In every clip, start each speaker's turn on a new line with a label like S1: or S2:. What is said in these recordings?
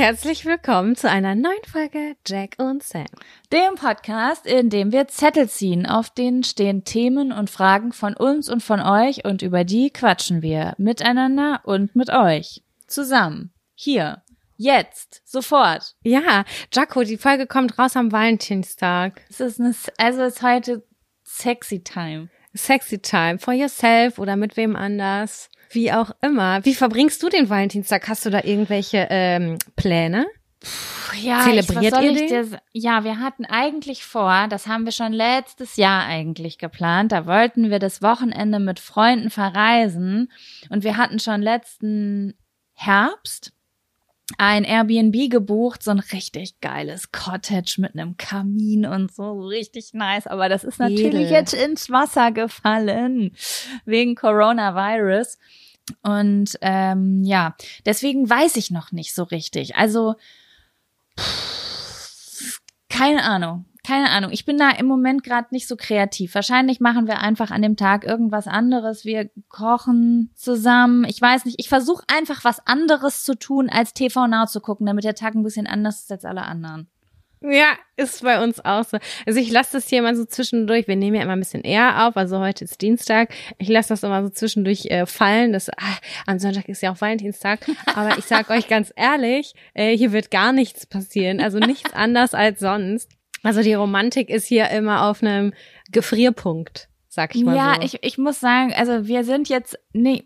S1: Herzlich willkommen zu einer neuen Folge Jack und Sam.
S2: Dem Podcast, in dem wir Zettel ziehen, auf denen stehen Themen und Fragen von uns und von euch und über die quatschen wir miteinander und mit euch. Zusammen. Hier. Jetzt. Sofort.
S1: Ja, Jaco, die Folge kommt raus am Valentinstag.
S2: Es ist eine, also es ist heute sexy time.
S1: Sexy time for yourself oder mit wem anders. Wie auch immer. Wie verbringst du den Valentinstag? Hast du da irgendwelche ähm, Pläne?
S2: Ja,
S1: Zelebriert
S2: ich,
S1: ihr den?
S2: Ja, wir hatten eigentlich vor, das haben wir schon letztes Jahr eigentlich geplant. Da wollten wir das Wochenende mit Freunden verreisen und wir hatten schon letzten Herbst ein Airbnb gebucht, so ein richtig geiles Cottage mit einem Kamin und so, richtig nice. Aber das ist natürlich
S1: Edel.
S2: jetzt ins Wasser gefallen wegen Coronavirus. Und ähm, ja, deswegen weiß ich noch nicht so richtig. Also pff, keine Ahnung. Keine Ahnung. Ich bin da im Moment gerade nicht so kreativ. Wahrscheinlich machen wir einfach an dem Tag irgendwas anderes. Wir kochen zusammen. Ich weiß nicht. Ich versuche einfach was anderes zu tun, als TV Now zu gucken, damit der Tag ein bisschen anders ist als alle anderen.
S1: Ja, ist bei uns auch so. Also ich lasse das hier immer so zwischendurch. Wir nehmen ja immer ein bisschen eher auf. Also heute ist Dienstag. Ich lasse das immer so zwischendurch äh, fallen. Das, ah, am Sonntag ist ja auch Valentinstag. Aber ich sag euch ganz ehrlich, äh, hier wird gar nichts passieren. Also nichts anders als sonst. Also die Romantik ist hier immer auf einem Gefrierpunkt, sag ich mal
S2: ja,
S1: so.
S2: ich, ich muss sagen, also wir sind jetzt, nee,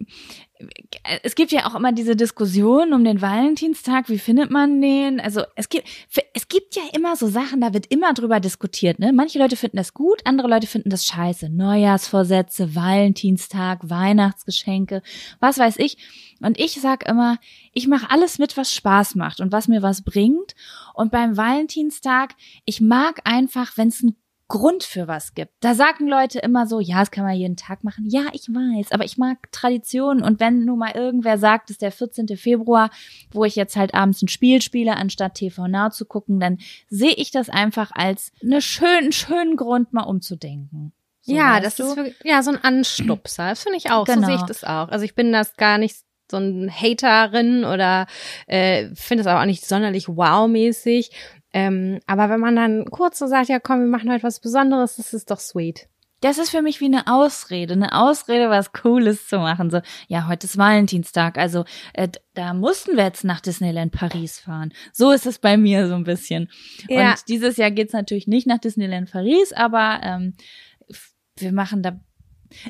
S2: es gibt ja auch immer diese Diskussion um den Valentinstag, wie findet man den? Also es gibt, es gibt ja immer so Sachen, da wird immer drüber diskutiert, ne? Manche Leute finden das gut, andere Leute finden das scheiße. Neujahrsvorsätze, Valentinstag, Weihnachtsgeschenke, was weiß ich. Und ich sag immer, ich mache alles mit, was Spaß macht und was mir was bringt. Und beim Valentinstag, ich mag einfach, wenn es ein Grund für was gibt. Da sagen Leute immer so, ja, das kann man jeden Tag machen. Ja, ich weiß, aber ich mag Traditionen und wenn nun mal irgendwer sagt, es ist der 14. Februar, wo ich jetzt halt abends ein Spiel spiele, anstatt TV Now zu gucken, dann sehe ich das einfach als eine schönen, schönen Grund mal umzudenken. So,
S1: ja, das
S2: du?
S1: ist wirklich, ja so ein Anstupser. Das finde ich auch. So
S2: Genau.
S1: sehe ich das auch. Also ich bin das gar nicht so ein Haterin oder äh, finde es aber auch nicht sonderlich wow-mäßig. Ähm, aber wenn man dann kurz so sagt, ja komm, wir machen heute was Besonderes, das ist doch sweet.
S2: Das ist für mich wie eine Ausrede, eine Ausrede, was Cooles zu machen. So, ja, heute ist Valentinstag, also äh, da mussten wir jetzt nach Disneyland Paris fahren. So ist es bei mir so ein bisschen.
S1: Ja.
S2: Und dieses Jahr geht's natürlich nicht nach Disneyland Paris, aber ähm, wir machen da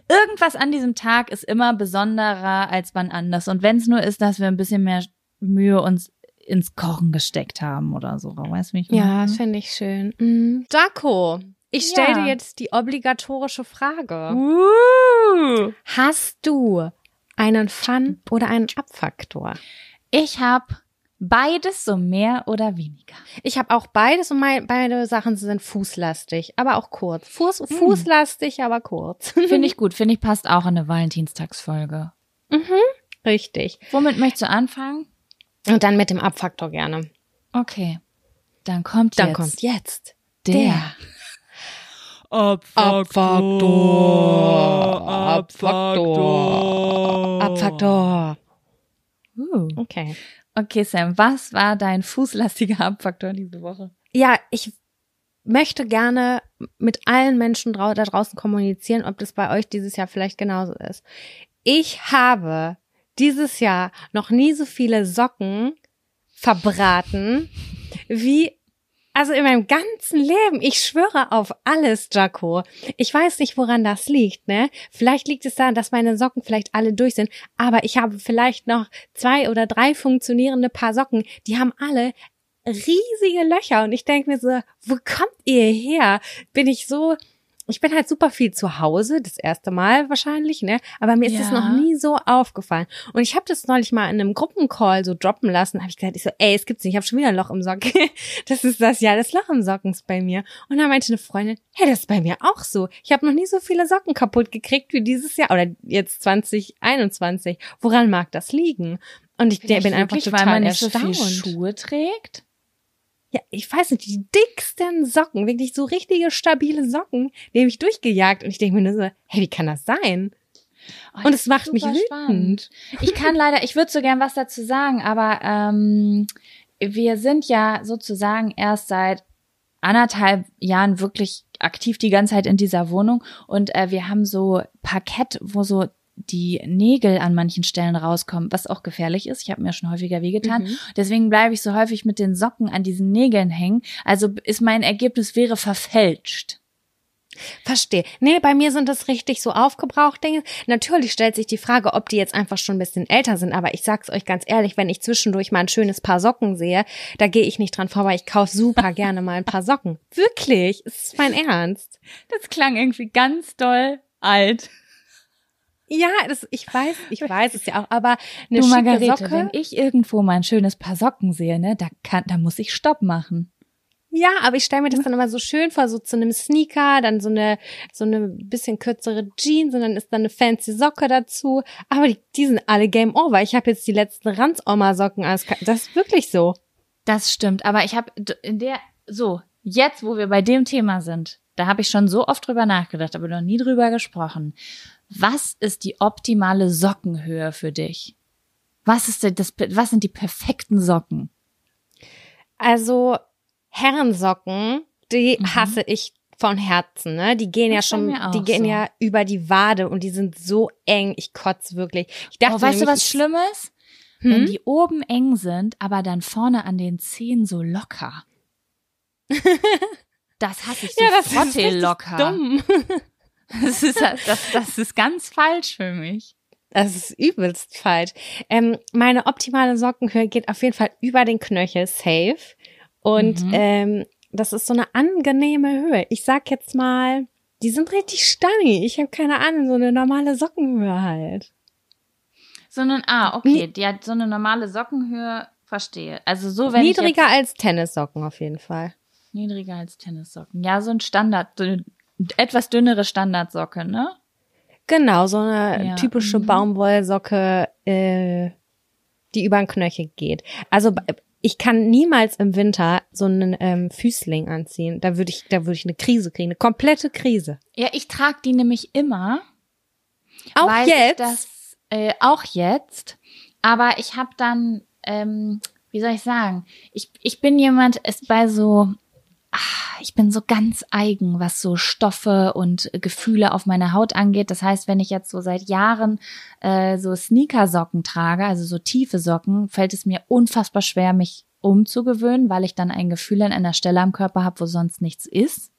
S2: irgendwas an diesem Tag ist immer besonderer als wann anders. Und wenn es nur ist, dass wir ein bisschen mehr Mühe uns ins Kochen gesteckt haben oder so. Weißt du, wie ich
S1: Ja, finde ich schön. Mhm. Jaco, ich stelle
S2: Ja.
S1: dir jetzt die obligatorische Frage.
S2: Uh.
S1: Hast du einen Fun- oder einen Abfaktor?
S2: Ich habe beides so mehr oder weniger.
S1: Ich habe auch beides und mein, beide Sachen sind fußlastig, aber auch kurz. Fuß, Fußlastig, aber kurz.
S2: Finde ich gut. Finde ich passt auch in eine Valentinstagsfolge.
S1: Richtig.
S2: Womit möchtest du anfangen?
S1: Und dann mit dem Abfaktor gerne.
S2: Okay. Dann kommt
S1: Dann
S2: jetzt
S1: kommt jetzt
S2: der.
S1: Abfaktor. Abfaktor. Abfaktor.
S2: Uh.
S1: Okay.
S2: Okay, Sam, was war dein fußlastiger Abfaktor diese Woche?
S1: Ja, ich möchte gerne mit allen Menschen da draußen kommunizieren, ob das bei euch dieses Jahr vielleicht genauso ist. Ich habe dieses Jahr noch nie so viele Socken verbraten wie also in meinem ganzen Leben. Ich schwöre auf alles, Jaco. Ich weiß nicht, woran das liegt, ne? Vielleicht liegt es daran, dass meine Socken vielleicht alle durch sind, aber ich habe vielleicht noch zwei oder drei funktionierende Paar Socken. Die haben alle riesige Löcher und ich denke mir so, wo kommt ihr her? Bin ich so, ich bin halt super viel zu Hause, das erste Mal wahrscheinlich, ne? Aber mir ist das
S2: Ja.
S1: noch nie so aufgefallen. Und ich habe das neulich mal in einem Gruppencall so droppen lassen, habe ich gesagt, ich so, ey, es gibt's nicht, ich habe schon wieder ein Loch im Socken. Das ist das ja, das Loch im Socken ist bei mir. Und dann meinte eine Freundin, hey, das ist bei mir auch so. Ich habe noch nie so viele Socken kaputt gekriegt wie dieses Jahr oder jetzt 2021. Woran mag das liegen? Und ich der, bin einfach total
S2: weil man nicht
S1: erstaunt.
S2: so viel Schuhe trägt?
S1: Ja, ich weiß nicht, die dicksten Socken, wirklich so richtige stabile Socken, die habe ich durchgejagt und ich denke mir nur so, hey, wie kann das sein? Oh, und es macht mich wütend. Spannend.
S2: Ich kann leider, ich würde so gern was dazu sagen, aber ähm, wir sind ja sozusagen erst seit anderthalb Jahren wirklich aktiv die ganze Zeit in dieser Wohnung und äh, wir haben so Parkett, wo so die Nägel an manchen Stellen rauskommen, was auch gefährlich ist. Ich habe mir schon häufiger wehgetan. Mhm. Deswegen bleibe ich so häufig mit den Socken an diesen Nägeln hängen. Also ist mein Ergebnis wäre verfälscht.
S1: Verstehe. Nee, bei mir sind das richtig so aufgebraucht Dinge. Natürlich stellt sich die Frage, ob die jetzt einfach schon ein bisschen älter sind, aber ich sag's euch ganz ehrlich, wenn ich zwischendurch mal ein schönes Paar Socken sehe, da gehe ich nicht dran vorbei. Ich kaufe super gerne mal ein paar Socken. Wirklich, es ist mein Ernst.
S2: Das klang irgendwie ganz doll alt.
S1: Ja, das, ich weiß, ich weiß es ja auch, aber eine
S2: du, Margarete, Socke, wenn ich irgendwo mal ein schönes Paar Socken sehe, ne, da kann, da muss ich Stopp machen.
S1: Ja, aber ich stelle mir das dann immer so schön vor, so zu einem Sneaker, dann so eine so eine bisschen kürzere Jeans und dann ist dann eine fancy Socke dazu. Aber die, die sind alle Game Over. Ich habe jetzt die letzten Ranz-Oma-Socken. Das ist wirklich so.
S2: Das stimmt, aber ich habe in der so jetzt, wo wir bei dem Thema sind, da habe ich schon so oft drüber nachgedacht, aber noch nie drüber gesprochen. Was ist die optimale Sockenhöhe für dich? Was ist das? Was sind die perfekten Socken?
S1: Also Herrensocken, die mhm. hasse ich von Herzen, ne? Die gehen das ja schon, die gehen so. ja über die Wade und die sind so eng, ich kotz wirklich. Ich
S2: dachte, oh, weißt du was Schlimmes? Hm? Wenn die oben eng sind, aber dann vorne an den Zehen so locker. Das hasse ich so
S1: ja, das ist locker. Dumm.
S2: Das ist, das, das ist ganz falsch für mich.
S1: Das ist übelst falsch. Ähm, meine optimale Sockenhöhe geht auf jeden Fall über den Knöchel, safe. Und mhm. ähm, das ist so eine angenehme Höhe. Ich sag jetzt mal, die sind richtig stannig. Ich habe keine Ahnung, so eine normale Sockenhöhe halt.
S2: So ein, ah, okay, die hat so eine normale Sockenhöhe, verstehe. Also so wenn
S1: Niedriger als Tennissocken auf jeden Fall.
S2: Niedriger als Tennissocken. Ja, so ein Standard, so eine etwas dünnere Standardsocke, ne?
S1: Genau, so eine ja. typische mhm. Baumwollsocke, äh, die über den Knöchel geht. Also ich kann niemals im Winter so einen ähm, Füßling anziehen. Da würde ich, da würde ich eine Krise kriegen, eine komplette Krise.
S2: Ja, ich trage die nämlich immer.
S1: Auch jetzt.
S2: Das, äh, auch jetzt. Aber ich habe dann, ähm, wie soll ich sagen? Ich, ich bin jemand, es bei so ach, ich bin so ganz eigen, was so Stoffe und Gefühle auf meiner Haut angeht. Das heißt, wenn ich jetzt so seit Jahren äh, so Sneakersocken trage, also so tiefe Socken, fällt es mir unfassbar schwer, mich umzugewöhnen, weil ich dann ein Gefühl an einer Stelle am Körper habe, wo sonst nichts ist.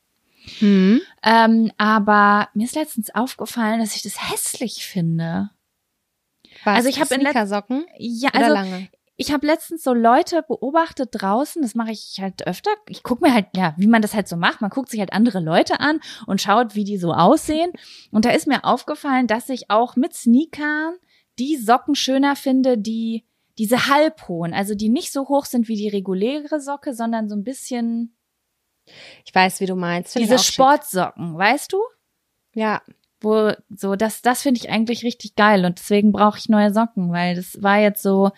S2: Hm. Ähm, aber mir ist letztens aufgefallen, dass ich das hässlich finde.
S1: Was, also ich habe in Sneakersocken
S2: ja also lange? Ich habe letztens so Leute beobachtet draußen, das mache ich halt öfter. Ich gucke mir halt, ja, wie man das halt so macht. Man guckt sich halt andere Leute an und schaut, wie die so aussehen. Und da ist mir aufgefallen, dass ich auch mit Sneakern die Socken schöner finde, die diese halbhohen, also die nicht so hoch sind wie die reguläre Socke, sondern so ein bisschen.
S1: Ich weiß, wie du meinst.
S2: Find diese Sportsocken, schick. weißt du?
S1: Ja.
S2: Wo so das das finde ich eigentlich richtig geil und deswegen brauche ich neue Socken, weil das war jetzt so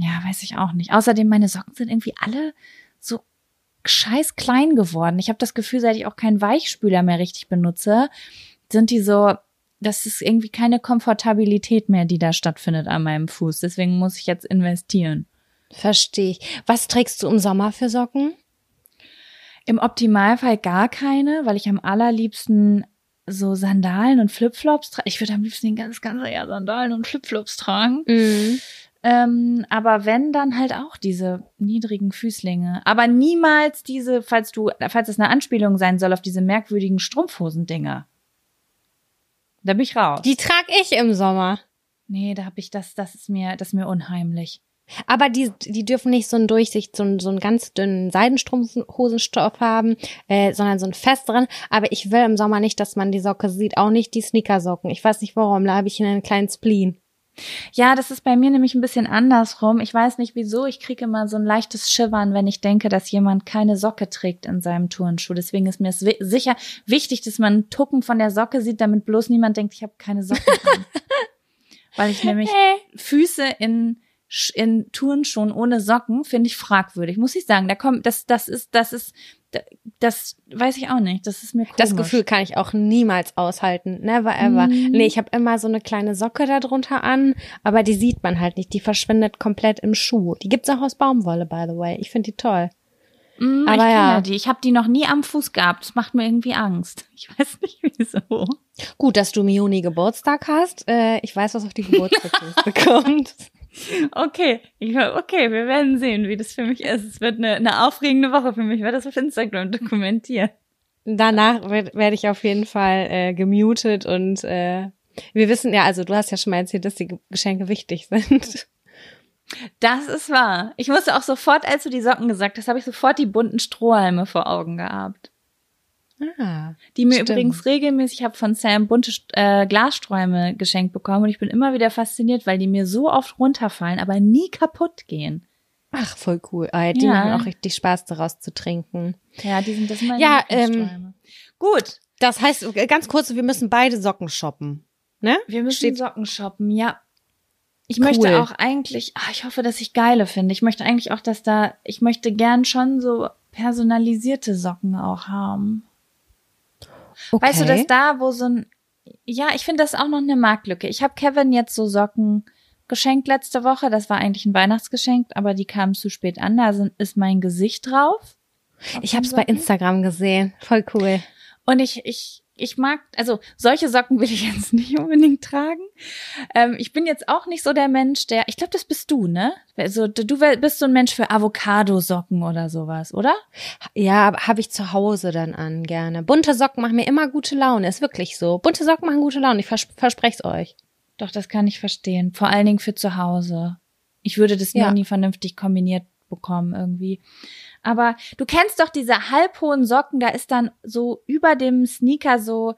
S2: ja, weiß ich auch nicht. Außerdem, meine Socken sind irgendwie alle so scheiß klein geworden. Ich habe das Gefühl, seit ich auch keinen Weichspüler mehr richtig benutze, sind die so, das ist irgendwie keine Komfortabilität mehr, die da stattfindet an meinem Fuß. Deswegen muss ich jetzt investieren.
S1: Verstehe ich. Was trägst du im Sommer für Socken?
S2: Im Optimalfall gar keine, weil ich am allerliebsten so Sandalen und Flipflops trage. Ich würde am liebsten den ganz, ganz Jahr Sandalen und Flipflops tragen. Mhm. Ähm, aber wenn, dann halt auch diese niedrigen Füßlinge. Aber niemals diese, falls du, falls es eine Anspielung sein soll, auf diese merkwürdigen Strumpfhosendinger. Da bin ich raus.
S1: Die trag ich im Sommer.
S2: Nee, da hab ich das, das ist mir, das ist mir unheimlich.
S1: Aber die, die dürfen nicht so einen Durchsicht, so einen, so einen ganz dünnen Seidenstrumpfhosenstoff haben, äh, sondern so einen festeren. Aber ich will im Sommer nicht, dass man die Socke sieht, auch nicht die Sneakersocken. Ich weiß nicht warum, da habe ich einen kleinen Spleen.
S2: Ja, das ist bei mir nämlich ein bisschen andersrum. Ich weiß nicht wieso. Ich kriege immer so ein leichtes Schimmern, wenn ich denke, dass jemand keine Socke trägt in seinem Turnschuh. Deswegen ist mir es sicher wichtig, dass man einen Tucken von der Socke sieht, damit bloß niemand denkt, ich habe keine Socken an. Weil ich nämlich Füße in in Turnschuhen ohne Socken finde ich fragwürdig, muss ich sagen. Da kommt, das, das ist, das ist, das weiß ich auch nicht. Das ist mir komisch.
S1: Das Gefühl kann ich auch niemals aushalten. Never ever.
S2: Mhm.
S1: Nee, ich habe immer so eine kleine Socke da drunter an, aber die sieht man halt nicht. Die verschwindet komplett im Schuh. Die gibt's auch aus Baumwolle, by the way. Ich finde die toll.
S2: Mm,
S1: Aber
S2: ich kenne
S1: ja.
S2: die. Ich habe die noch nie am Fuß gehabt. Das macht mir irgendwie Angst. Ich weiß nicht wieso.
S1: Gut, dass du im Juni Geburtstag hast. Äh, ich weiß, was auf die Geburtstagsliste kommt.
S2: Okay, ich, okay, wir werden sehen, wie das für mich ist. Es wird eine, eine aufregende Woche für mich. Ich werde das auf Instagram dokumentieren.
S1: Danach werde werd ich auf jeden Fall äh, gemutet und äh, wir wissen ja, also du hast ja schon mal erzählt, dass die Ge- Geschenke wichtig sind.
S2: Das ist wahr. Ich musste auch sofort, als du die Socken gesagt hast, habe ich sofort die bunten Strohhalme vor Augen gehabt.
S1: Ah.
S2: Die mir
S1: Stimmt.
S2: übrigens regelmäßig, ich habe von Sam bunte äh, Glassträume geschenkt bekommen und ich bin immer wieder fasziniert, weil die mir so oft runterfallen, aber nie kaputt gehen.
S1: Ach, voll cool. Ah, die
S2: Ja.
S1: machen auch richtig Spaß, daraus zu trinken.
S2: Ja, die sind das meine
S1: Ja,
S2: Lieblingssträume. Gut,
S1: Das heißt, äh, ganz kurz, wir müssen beide Socken shoppen. Ne?
S2: wir müssen
S1: Steht-
S2: Socken shoppen, ja. Ich
S1: Cool.
S2: möchte auch eigentlich, ah, ich hoffe, dass ich geile finde. Ich möchte eigentlich auch, dass da, ich möchte gern schon so personalisierte Socken auch haben.
S1: Okay.
S2: Weißt du, dass da, wo so ein, ja, ich finde das auch noch eine Marktlücke. Ich habe Kevin jetzt so Socken geschenkt letzte Woche. Das war eigentlich ein Weihnachtsgeschenk, aber die kamen zu spät an. Da sind, ist mein Gesicht drauf. Auf
S1: ich habe es bei. Instagram gesehen. Voll cool.
S2: Und ich, ich, ich mag, also solche Socken will ich jetzt nicht unbedingt tragen. Ähm, ich bin jetzt auch nicht so der Mensch, der, ich glaube, das bist du, ne? Also du bist so ein Mensch für Avocado-Socken oder sowas, oder?
S1: Ja, habe ich zu Hause dann an gerne. Bunte Socken machen mir immer gute Laune. Ist wirklich so. Bunte Socken machen gute Laune. Ich vers verspreche es euch.
S2: Doch, das kann ich verstehen. Vor allen Dingen für zu Hause. Ich würde das
S1: Ja.
S2: nie vernünftig kombiniert bekommen irgendwie. Aber du kennst doch diese halbhohen Socken, da ist dann so über dem Sneaker so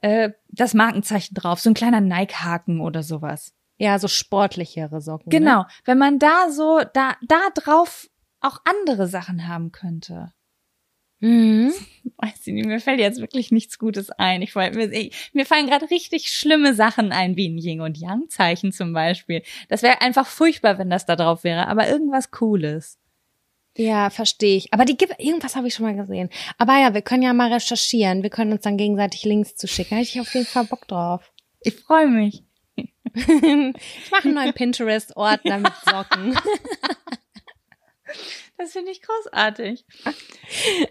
S2: äh, das Markenzeichen drauf, so ein kleiner Nike-Haken oder sowas.
S1: Ja, so sportlichere Socken. Ne?
S2: Genau, wenn man da so, da, da drauf auch andere Sachen haben könnte.
S1: Mhm.
S2: Weiß ich nicht, mir fällt jetzt wirklich nichts Gutes ein. Ich wollte mir, ich, mir fallen gerade richtig schlimme Sachen ein, wie ein Yin und Yang Zeichen zum Beispiel. Das wäre einfach furchtbar, wenn das da drauf wäre, aber irgendwas Cooles.
S1: Ja, verstehe ich. Aber die gibt, irgendwas habe ich schon mal gesehen. Aber ja, wir können ja mal recherchieren. Wir können uns dann gegenseitig Links zuschicken. Da hätte ich auf jeden Fall Bock drauf.
S2: Ich freue mich.
S1: ich mache einen neuen Pinterest-Ordner mit Socken.
S2: Das finde ich großartig.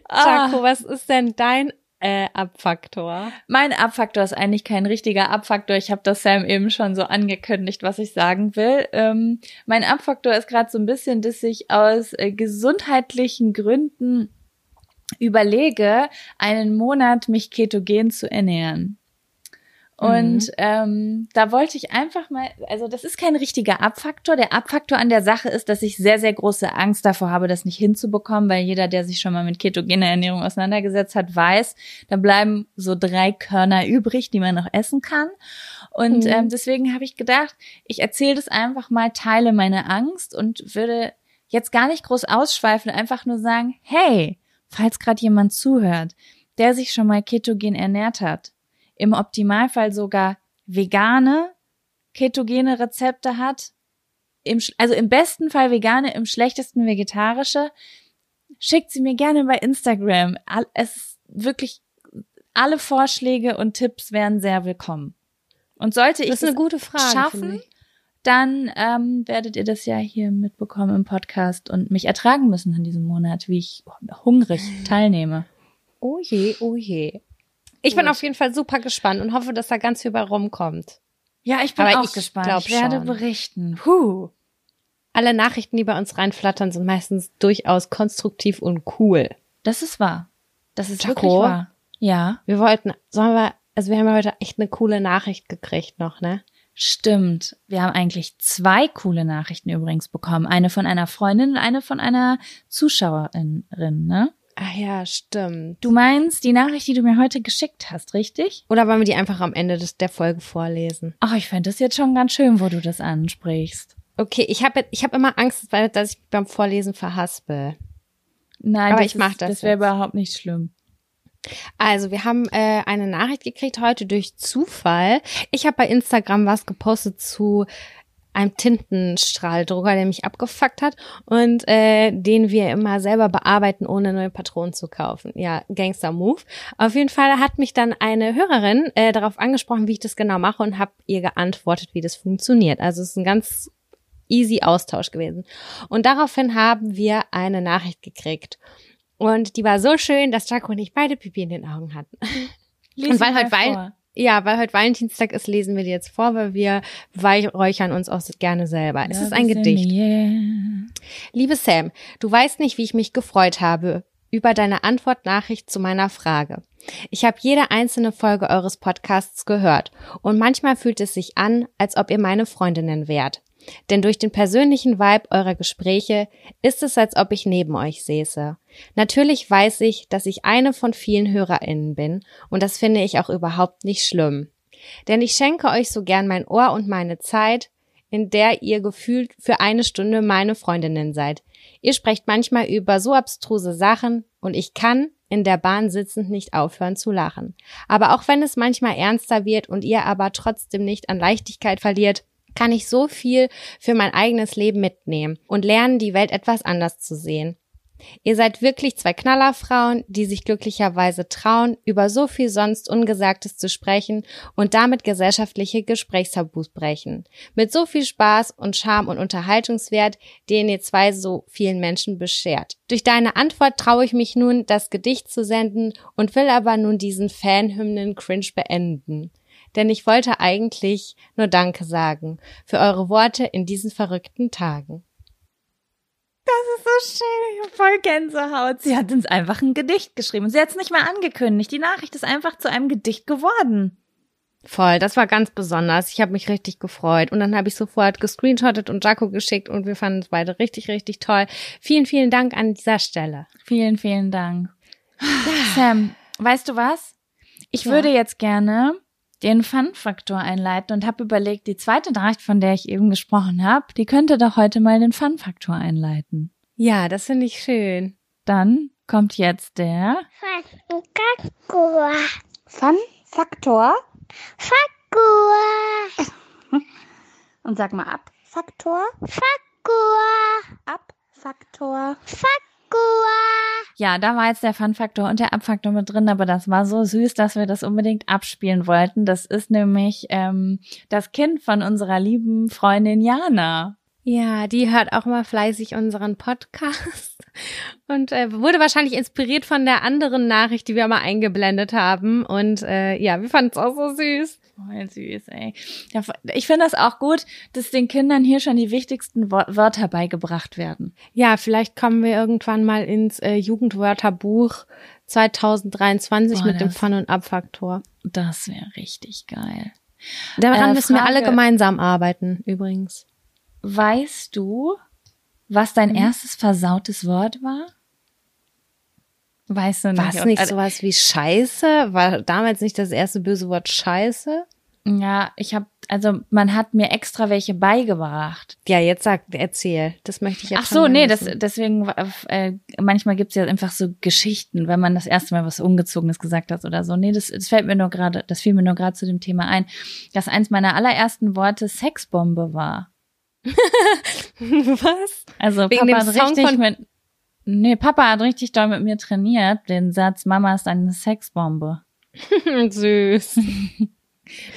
S1: Jaco, was ist denn dein äh, Abfaktor?
S2: Mein Abfaktor ist eigentlich kein richtiger Abfaktor. Ich habe das Sam eben schon so angekündigt, was ich sagen will. Ähm, mein Abfaktor ist gerade so ein bisschen, dass ich aus äh, gesundheitlichen Gründen überlege, einen Monat mich ketogen zu ernähren. Und ähm, da wollte ich einfach mal, also das ist kein richtiger Abfaktor. Der Abfaktor an der Sache ist, dass ich sehr, sehr große Angst davor habe, das nicht hinzubekommen, weil jeder, der sich schon mal mit ketogener Ernährung auseinandergesetzt hat, weiß, da bleiben so drei Körner übrig, die man noch essen kann. Und
S1: Mhm.
S2: ähm, deswegen habe ich gedacht, ich erzähle das einfach mal, teile meine Angst und würde jetzt gar nicht groß ausschweifen, einfach nur sagen, hey, falls gerade jemand zuhört, der sich schon mal ketogen ernährt hat, im Optimalfall sogar vegane ketogene Rezepte hat, im, also im besten Fall vegane, im schlechtesten vegetarische, schickt sie mir gerne bei Instagram. Es ist wirklich, alle Vorschläge und Tipps wären sehr willkommen. Und sollte ich
S1: Das ist eine
S2: es
S1: gute Frage.
S2: schaffen, dann ähm, werdet ihr das ja hier mitbekommen im Podcast und mich ertragen müssen in diesem Monat, wie ich hungrig teilnehme.
S1: Oh je, oh je. Ich bin auf jeden Fall super gespannt und hoffe, dass da ganz viel bei rumkommt.
S2: Ja, ich bin
S1: Aber
S2: auch
S1: ich
S2: gespannt. ich werde
S1: schon.
S2: berichten. Huh.
S1: Alle Nachrichten, die bei uns reinflattern, sind meistens durchaus konstruktiv und cool.
S2: Das ist wahr. Das ist
S1: Jaco?
S2: wirklich wahr. Ja,
S1: Wir wollten, sollen wir, also wir haben ja heute echt eine coole Nachricht gekriegt noch, ne?
S2: stimmt. Wir haben eigentlich zwei coole Nachrichten übrigens bekommen. Eine von einer Freundin und eine von einer Zuschauerin, ne?
S1: Ah ja, stimmt.
S2: Du meinst die Nachricht, die du mir heute geschickt hast, richtig?
S1: Oder wollen wir die einfach am Ende des, der Folge vorlesen?
S2: Ach, ich fände das jetzt schon ganz schön, wo du das ansprichst.
S1: Okay, ich habe ich hab immer Angst, weil, dass ich mich beim Vorlesen verhaspel.
S2: Nein,
S1: Aber
S2: das
S1: ich mach
S2: ist,
S1: das
S2: Das wäre überhaupt nicht schlimm.
S1: Also, wir haben äh, eine Nachricht gekriegt heute durch Zufall. Ich habe bei Instagram was gepostet zu einem Tintenstrahldrucker, der mich abgefuckt hat und äh, den wir immer selber bearbeiten, ohne neue Patronen zu kaufen. Ja, Gangster-Move. Auf jeden Fall hat mich dann eine Hörerin äh, darauf angesprochen, wie ich das genau mache und habe ihr geantwortet, wie das funktioniert. Also es ist ein ganz easy Austausch gewesen. Und daraufhin haben wir eine Nachricht gekriegt. Und die war so schön, dass Jaco und ich beide Pipi in den Augen hatten.
S2: Lies
S1: und weil heute Wein. Ja, weil heute Valentinstag ist, lesen wir die jetzt vor, weil wir weihräuchern uns auch gerne selber. Es ist ein Gedicht. Liebe Sam, du weißt nicht, wie ich mich gefreut habe über deine Antwortnachricht zu meiner Frage. Ich habe jede einzelne Folge eures Podcasts gehört und manchmal fühlt es sich an, als ob ihr meine Freundinnen wärt. Denn durch den persönlichen Vibe eurer Gespräche ist es, als ob ich neben euch säße. Natürlich weiß ich, dass ich eine von vielen HörerInnen bin und das finde ich auch überhaupt nicht schlimm. Denn ich schenke euch so gern mein Ohr und meine Zeit, in der ihr gefühlt für eine Stunde meine Freundinnen seid. Ihr sprecht manchmal über so abstruse Sachen und ich kann in der Bahn sitzend nicht aufhören zu lachen. Aber auch wenn es manchmal ernster wird und ihr aber trotzdem nicht an Leichtigkeit verliert, kann ich so viel für mein eigenes Leben mitnehmen und lernen, die Welt etwas anders zu sehen. Ihr seid wirklich zwei Knallerfrauen, die sich glücklicherweise trauen, über so viel sonst Ungesagtes zu sprechen und damit gesellschaftliche Gesprächstabus brechen. Mit so viel Spaß und Charme und Unterhaltungswert, den ihr zwei so vielen Menschen beschert. Durch deine Antwort traue ich mich nun, das Gedicht zu senden und will aber nun diesen Fanhymnen-Cringe beenden. Denn ich wollte eigentlich nur Danke sagen für eure Worte in diesen verrückten Tagen.
S2: Das ist so schön. Ich hab voll Gänsehaut. Sie hat uns einfach ein Gedicht geschrieben. Sie hat es nicht mal angekündigt. Die Nachricht ist einfach zu einem Gedicht geworden.
S1: Voll, das war ganz besonders. Ich habe mich richtig gefreut. Und dann habe ich sofort gescreenshottet und Jaco geschickt und wir fanden es beide richtig, richtig toll. Vielen, vielen Dank an dieser Stelle.
S2: Vielen, vielen Dank. Sam, weißt du was? Ich
S1: Ja.
S2: würde jetzt gerne den Fun-Faktor einleiten und habe überlegt, die zweite Nachricht, von der ich eben gesprochen habe, die könnte doch heute mal den Fun-Faktor einleiten.
S1: Ja, das finde ich schön.
S2: Dann kommt jetzt der
S3: Faktor.
S4: Fun-Faktor.
S3: Faktor.
S4: Und sag mal ab. Faktor.
S3: Faktor.
S4: Ab. Faktor.
S3: Faktor.
S2: Ja, da war jetzt der Fun-Faktor und der Abfaktor mit drin, aber das war so süß, dass wir das unbedingt abspielen wollten. Das ist nämlich ähm, das Kind von unserer lieben Freundin Jana.
S1: Ja, die hört auch mal fleißig unseren Podcast und äh, wurde wahrscheinlich inspiriert von der anderen Nachricht, die wir mal eingeblendet haben. Und äh, ja, wir fanden es auch so süß.
S2: Voll süß, ey. Ich finde das auch gut, dass den Kindern hier schon die wichtigsten Wörter beigebracht werden.
S1: Ja, vielleicht kommen wir irgendwann mal ins äh, Jugendwörterbuch 2023
S2: Boah,
S1: mit dem Fun- und Abfaktor.
S2: Das wäre richtig geil.
S1: Daran
S2: Äh,
S1: müssen wir alle
S2: Frage-
S1: gemeinsam arbeiten, übrigens.
S2: Weißt du, was dein erstes versautes Wort war? Weißt du nicht?
S1: War es nicht
S2: Also-
S1: sowas wie Scheiße? War damals nicht das erste böse Wort Scheiße?
S2: Ja, ich habe, also man hat mir extra welche beigebracht.
S1: Ja, jetzt sag, erzähl. Das möchte ich jetzt
S2: Ach so, nee, das, deswegen, äh, manchmal gibt's ja einfach so Geschichten, wenn man das erste Mal was Ungezogenes gesagt hat oder so. Nee, das, das fällt mir nur gerade, das fiel mir nur gerade zu dem Thema ein, dass eins meiner allerersten Worte Sexbombe war.
S1: Was?
S2: Also
S1: Wegen
S2: Papa
S1: dem Song
S2: richtig
S1: von-
S2: mit, nee, Papa hat richtig doll mit mir trainiert, den Satz, Mama ist eine Sexbombe.
S1: Süß.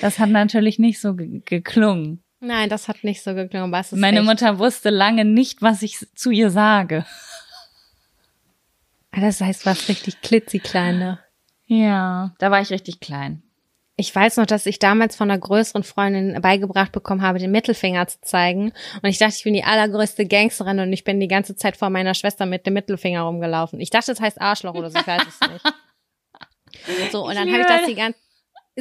S2: Das hat natürlich nicht so ge geklungen.
S1: Nein, das hat nicht so geklungen. Was ist
S2: Meine
S1: echt.
S2: Mutter wusste lange nicht, was ich zu ihr sage.
S1: Ah, Das heißt was richtig klitzekleine.
S2: Ja, da war ich richtig klein.
S1: Ich weiß noch, dass ich damals von einer größeren Freundin beigebracht bekommen habe, den Mittelfinger zu zeigen. Und ich dachte, ich bin die allergrößte Gangsterin und ich bin die ganze Zeit vor meiner Schwester mit dem Mittelfinger rumgelaufen. Ich dachte, das heißt Arschloch oder so, ich weiß es nicht. So, und dann habe ich das die ganze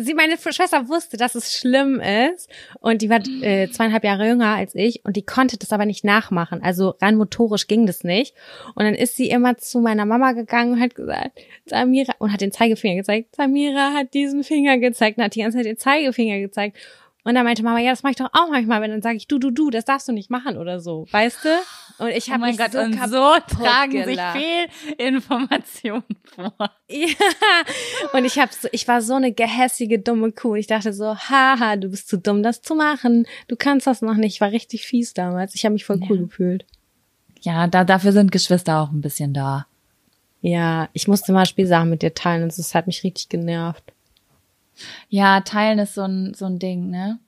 S1: Sie, meine Schwester wusste, dass es schlimm ist und die war äh, zweieinhalb Jahre jünger als ich und die konnte das aber nicht nachmachen. Also rein motorisch ging das nicht. Und dann ist sie immer zu meiner Mama gegangen und hat gesagt, Samira, und hat den Zeigefinger gezeigt. Samira hat diesen Finger gezeigt und hat die ganze Zeit den Zeigefinger gezeigt. Und dann meinte Mama, ja, das mache ich doch auch manchmal. Und dann sage ich, du, du, du, das darfst du nicht machen oder so, weißt du? Und ich
S2: Oh
S1: habe
S2: mein
S1: mich
S2: Gott,
S1: so
S2: und so tragen sich
S1: gelacht.
S2: Fehlinformationen vor.
S1: Ja. Und ich habe so, ich war so eine gehässige dumme Kuh. Ich dachte so, haha, du bist zu dumm, das zu machen. Du kannst das noch nicht. Ich war richtig fies damals. Ich habe mich voll cool gefühlt.
S2: Ja, da, dafür sind Geschwister auch ein bisschen da.
S1: Ja, ich musste mal Spielsachen mit dir teilen und es hat mich richtig genervt.
S2: Ja, teilen ist so ein, so ein Ding, ne?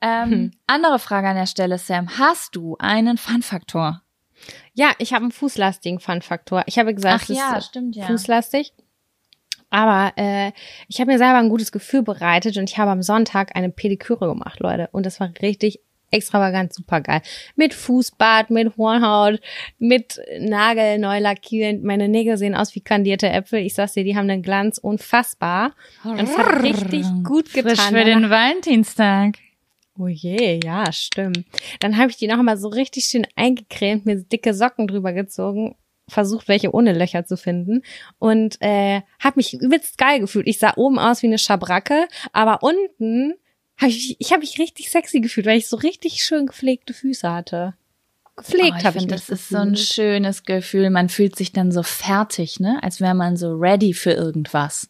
S2: Ähm, Andere Frage an der Stelle, Sam. Hast du einen Fun-Faktor?
S1: Ja, ich habe einen fußlastigen Fun-Faktor. Ich habe gesagt,
S2: Ach
S1: es
S2: ja,
S1: ist
S2: stimmt, ja.
S1: fußlastig. Aber äh, ich habe mir selber ein gutes Gefühl bereitet und ich habe am Sonntag eine Pediküre gemacht, Leute. Und das war richtig extravagant super geil. Mit Fußbad, mit Hornhaut, mit Nagel neu lackieren. Meine Nägel sehen aus wie kandierte Äpfel. Ich sag's dir, die haben einen Glanz unfassbar. Und es hat richtig gut getan.
S2: Frisch für den Valentinstag.
S1: Oh je, ja, stimmt. Dann habe ich die noch mal so richtig schön eingecremt, mir dicke Socken drüber gezogen, versucht, welche ohne Löcher zu finden und äh, habe mich übelst geil gefühlt. Ich sah oben aus wie eine Schabracke, aber unten habe ich, ich habe mich richtig sexy gefühlt, weil ich so richtig schön gepflegte Füße hatte. Gepflegt
S2: Oh, ich
S1: habe ich mich
S2: das ist so ein
S1: gefühlt.
S2: schönes Gefühl. Man fühlt sich dann so fertig, ne? Als wäre man so ready für irgendwas.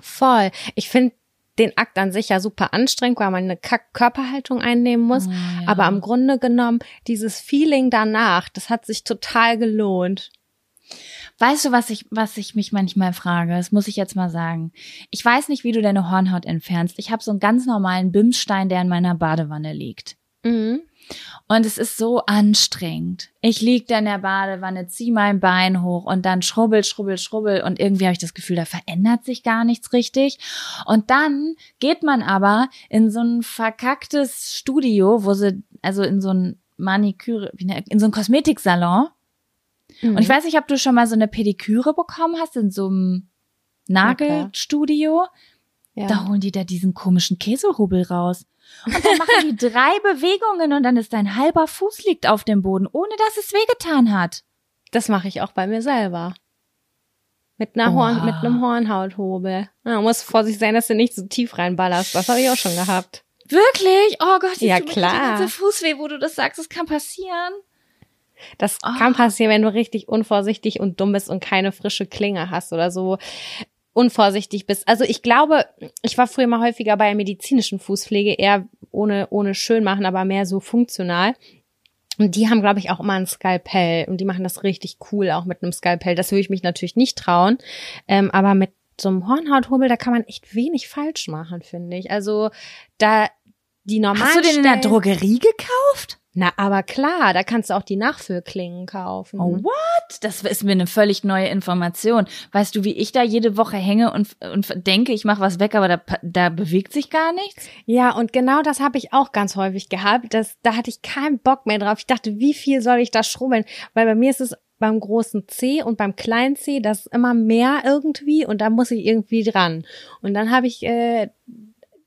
S1: Voll. Ich finde den Akt an sich ja super anstrengend, weil man eine Kack Körperhaltung einnehmen muss.
S2: Oh, ja.
S1: Aber im Grunde genommen, dieses Feeling danach, das hat sich total gelohnt.
S2: Weißt du, was ich, was ich mich manchmal frage? Das muss ich jetzt mal sagen. Ich weiß nicht, wie du deine Hornhaut entfernst. Ich habe so einen ganz normalen Bimsstein, der in meiner Badewanne liegt.
S1: Mhm.
S2: Und es ist so anstrengend. Ich lieg da in der Badewanne, zieh mein Bein hoch und dann schrubbel, schrubbel, schrubbel und irgendwie habe ich das Gefühl, da verändert sich gar nichts richtig. Und dann geht man aber in so ein verkacktes Studio, wo sie, also in so ein Maniküre, ne- in so ein Kosmetiksalon. Und ich weiß nicht, ob du schon mal so eine Pediküre bekommen hast in so einem Nagelstudio.
S1: ja.
S2: Da holen die da diesen komischen Käsehubbel raus. Und dann machen die drei Bewegungen und dann ist dein halber Fuß liegt auf dem Boden, ohne dass es wehgetan hat.
S1: Das mache ich auch bei mir selber. Mit einer. Horn, mit einem Hornhauthobel. Ja, muss vorsichtig sein, dass du nicht so tief reinballerst. Das habe ich auch schon gehabt.
S2: Wirklich? Oh Gott,
S1: Ja,
S2: tut mir
S1: klar.
S2: ganze Fußweh, wo du das sagst, das kann passieren.
S1: Das
S2: Ah.
S1: kann passieren, wenn du richtig unvorsichtig und dumm bist und keine frische Klinge hast oder so unvorsichtig bist. Also ich glaube, ich war früher mal häufiger bei der medizinischen Fußpflege, eher ohne, ohne schön machen, aber mehr so funktional. Und die haben, glaube ich, auch immer ein Skalpell und die machen das richtig cool, auch mit einem Skalpell. Das würde ich mich natürlich nicht trauen. Ähm, aber mit so einem Hornhauthobel, da kann man echt wenig falsch machen, finde ich. Also da die normalen
S2: Hast du den in der Drogerie gekauft?
S1: Na, aber klar, da kannst du auch die Nachfüllklingen kaufen.
S2: Oh, what? Das ist mir eine völlig neue Information. Weißt du, wie ich da jede Woche hänge und, und denke, ich mache was weg, aber da, da bewegt sich gar nichts?
S1: Ja, und genau das habe ich auch ganz häufig gehabt. Das, da hatte ich keinen Bock mehr drauf. Ich dachte, wie viel soll ich da schrubbeln? Weil bei mir ist es beim großen C und beim kleinen C, das ist immer mehr irgendwie und da muss ich irgendwie dran. Und dann habe ich äh,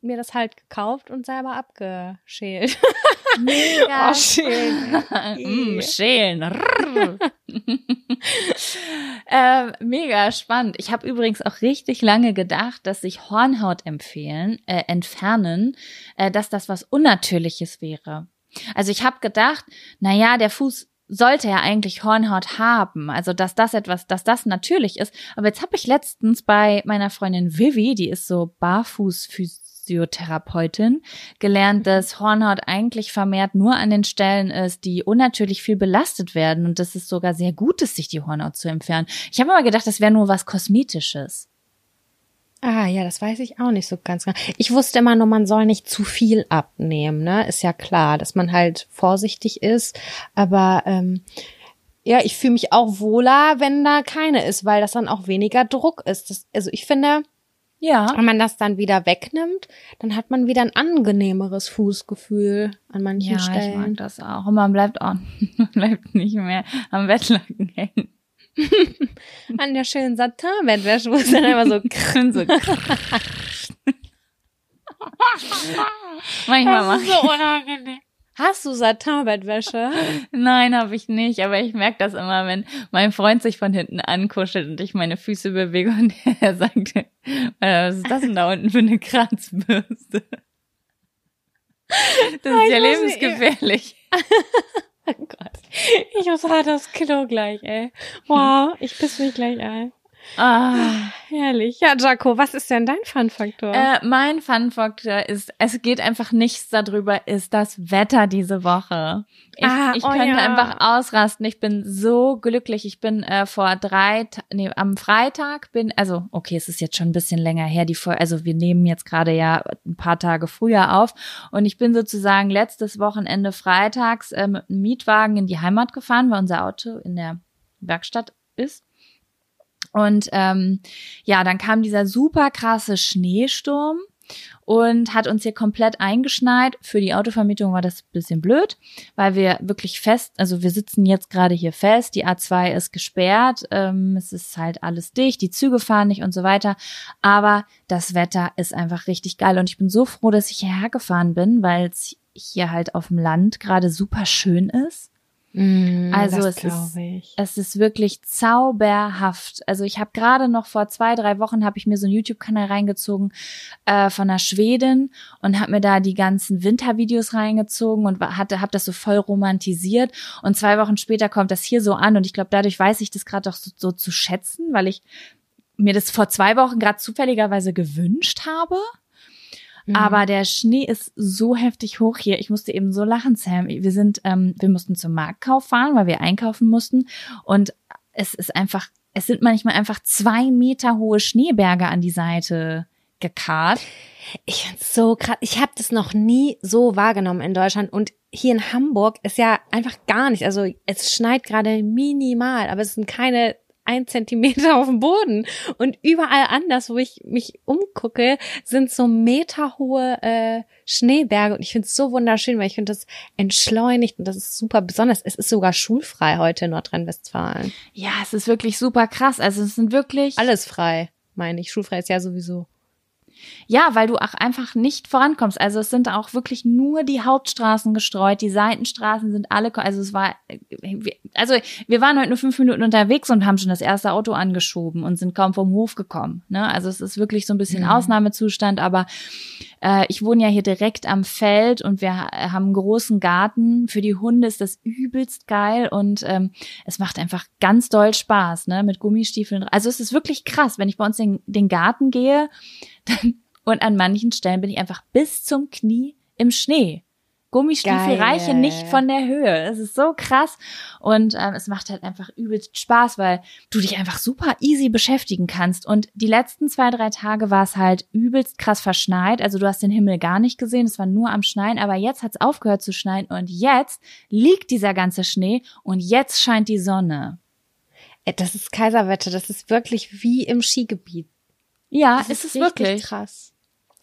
S1: mir das halt gekauft und selber abgeschält.
S2: Mega.
S1: Oh, schön.
S2: mm, schälen. Rrr. ähm, mega spannend. Ich habe übrigens auch richtig lange gedacht, dass sich Hornhaut empfehlen, äh, entfernen, äh, dass das was Unnatürliches wäre. Also ich habe gedacht, na ja, der Fuß sollte ja eigentlich Hornhaut haben, also dass das etwas, dass das natürlich ist. Aber jetzt habe ich letztens bei meiner Freundin Vivi, die ist so Barfußphysiotherapeutin, gelernt, dass Hornhaut eigentlich vermehrt nur an den Stellen ist, die unnatürlich viel belastet werden und dass es sogar sehr gut ist, sich die Hornhaut zu entfernen. Ich habe immer gedacht, das wäre nur was Kosmetisches.
S1: Ah, ja, das weiß ich auch nicht so ganz genau. Ich wusste immer nur, man soll nicht zu viel abnehmen, ne? Ist ja klar, dass man halt vorsichtig ist. Aber ähm, ja, ich fühle mich auch wohler, wenn da keine ist, weil das dann auch weniger Druck ist. Das, also ich finde,
S2: Ja.
S1: wenn man das dann wieder wegnimmt, dann hat man wieder ein angenehmeres Fußgefühl an manchen
S2: Ja, ich
S1: Stellen.
S2: mag das auch. Und man bleibt auch, man bleibt nicht mehr am Bettlaken hängen.
S1: An der schönen Satin-Bettwäsche, wo es dann immer so
S2: Und so Manchmal mache ich.
S1: unangenehm. Hast du Satin-Bettwäsche?
S2: Nein, habe ich nicht, aber ich merke das immer, wenn mein Freund sich von hinten ankuschelt und ich meine Füße bewege und er sagt, äh, was ist das denn da unten für eine Kratzbürste? Das ist ja
S1: ich
S2: lebensgefährlich.
S1: Oh Gott. Ich muss hart aufs Klo gleich, ey. Wow, ich piss mich gleich ein.
S2: Ah.
S1: Herrlich. Ja, Jaco, was ist denn dein Fun-Faktor?
S2: Äh, mein Fun-Faktor ist, es geht einfach nichts darüber, ist das Wetter diese Woche. Ich,
S1: Ah,
S2: ich
S1: oh
S2: könnte
S1: ja.
S2: einfach ausrasten. Ich bin so glücklich. Ich bin äh, vor drei, nee, am Freitag bin, also okay, es ist jetzt schon ein bisschen länger her, die Folge, also wir nehmen jetzt gerade ja ein paar Tage früher auf und ich bin sozusagen letztes Wochenende freitags äh, mit einem Mietwagen in die Heimat gefahren, weil unser Auto in der Werkstatt ist. Und ähm, ja, dann kam dieser super krasse Schneesturm und hat uns hier komplett eingeschneit. Für die Autovermietung war das ein bisschen blöd, weil wir wirklich fest, also wir sitzen jetzt gerade hier fest, die A2 ist gesperrt, ähm, es ist halt alles dicht, die Züge fahren nicht und so weiter. Aber das Wetter ist einfach richtig geil und ich bin so froh, dass ich hierher gefahren bin, weil es hier halt auf dem Land gerade super schön ist.
S1: Mm,
S2: also es ist-. Es ist wirklich zauberhaft. Also ich habe gerade noch vor zwei, drei Wochen habe ich mir so einen YouTube-Kanal reingezogen äh, von einer Schwedin und habe mir da die ganzen Wintervideos reingezogen und hatte habe das so voll romantisiert. Und zwei Wochen später kommt das hier so an und ich glaube, dadurch weiß ich das gerade auch so, so zu schätzen, weil ich mir das vor zwei Wochen gerade zufälligerweise gewünscht habe.
S1: Mhm.
S2: Aber der Schnee ist so heftig hoch hier. Ich musste eben so lachen, Sam. Wir sind, ähm, wir mussten zum Marktkauf fahren, weil wir einkaufen mussten. Und es ist einfach, es sind manchmal einfach zwei Meter hohe Schneeberge an die Seite gekarrt.
S1: Ich find's so krass. Ich habe das noch nie so wahrgenommen in Deutschland und hier in Hamburg ist ja einfach gar nicht. Also es schneit gerade minimal, aber es sind keine ein Zentimeter auf dem Boden. Und überall anders, wo ich mich umgucke, sind so meterhohe äh, Schneeberge. Und ich finde es so wunderschön, weil ich finde das entschleunigt und das ist super besonders. Es ist sogar schulfrei heute in Nordrhein-Westfalen.
S2: Ja, es ist wirklich super krass. Also es sind wirklich
S1: Alles frei, meine ich. Schulfrei ist ja sowieso.
S2: Ja, weil du auch einfach nicht vorankommst. Also es sind auch wirklich nur die Hauptstraßen gestreut, die Seitenstraßen sind alle, also es war, also wir waren heute nur fünf Minuten unterwegs und haben schon das erste Auto angeschoben und sind kaum vom Hof gekommen. Ne? Also es ist wirklich so ein bisschen
S1: Mhm.
S2: Ausnahmezustand, aber äh, ich wohne ja hier direkt am Feld und wir ha- haben einen großen Garten. Für die Hunde ist das übelst geil und ähm, es macht einfach ganz doll Spaß, ne, mit Gummistiefeln. Also es ist wirklich krass, wenn ich bei uns in den Garten gehe, dann, und an manchen Stellen bin ich einfach bis zum Knie im Schnee. Gummistiefel
S1: Geil.
S2: reichen nicht von der Höhe. Es ist so krass und ähm, es macht halt einfach übelst Spaß, weil du dich einfach super easy beschäftigen kannst. Und die letzten zwei, drei Tage war es halt übelst krass verschneit. Also du hast den Himmel gar nicht gesehen, es war nur am Schneien, aber jetzt hat es aufgehört zu schneien und jetzt liegt dieser ganze Schnee und jetzt scheint die Sonne.
S1: Ey, Das ist Kaiserwetter, das ist wirklich wie im Skigebiet.
S2: Ja,
S1: Das
S2: ist es
S1: richtig
S2: wirklich.
S1: krass.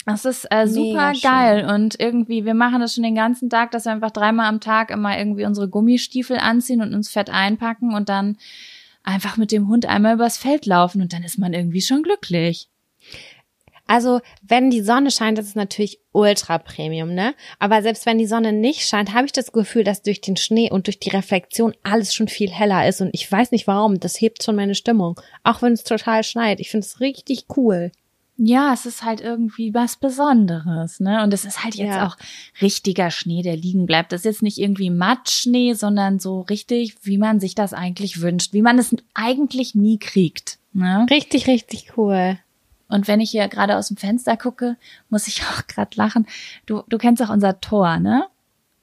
S2: Das ist äh, super
S1: Mega schön.
S2: geil und irgendwie, wir machen das schon den ganzen Tag, dass wir einfach dreimal am Tag immer irgendwie unsere Gummistiefel anziehen und uns fett einpacken und dann einfach mit dem Hund einmal übers Feld laufen und dann ist man irgendwie schon glücklich.
S1: Also, wenn die Sonne scheint, das ist natürlich ultra Premium, ne? Aber selbst wenn die Sonne nicht scheint, habe ich das Gefühl, dass durch den Schnee und durch die Reflexion alles schon viel heller ist. Und ich weiß nicht warum. Das hebt schon meine Stimmung. Auch wenn es total schneit. Ich finde es richtig cool.
S2: Ja, es ist halt irgendwie was Besonderes, ne? Und es ist halt jetzt
S1: Ja.
S2: auch richtiger Schnee, der liegen bleibt. Das ist jetzt nicht irgendwie Matschschnee, sondern so richtig, wie man sich das eigentlich wünscht, wie man es eigentlich nie kriegt, ne?
S1: Richtig, richtig cool.
S2: Und wenn ich hier gerade aus dem Fenster gucke, muss ich auch gerade lachen. Du, du kennst auch unser Tor, ne?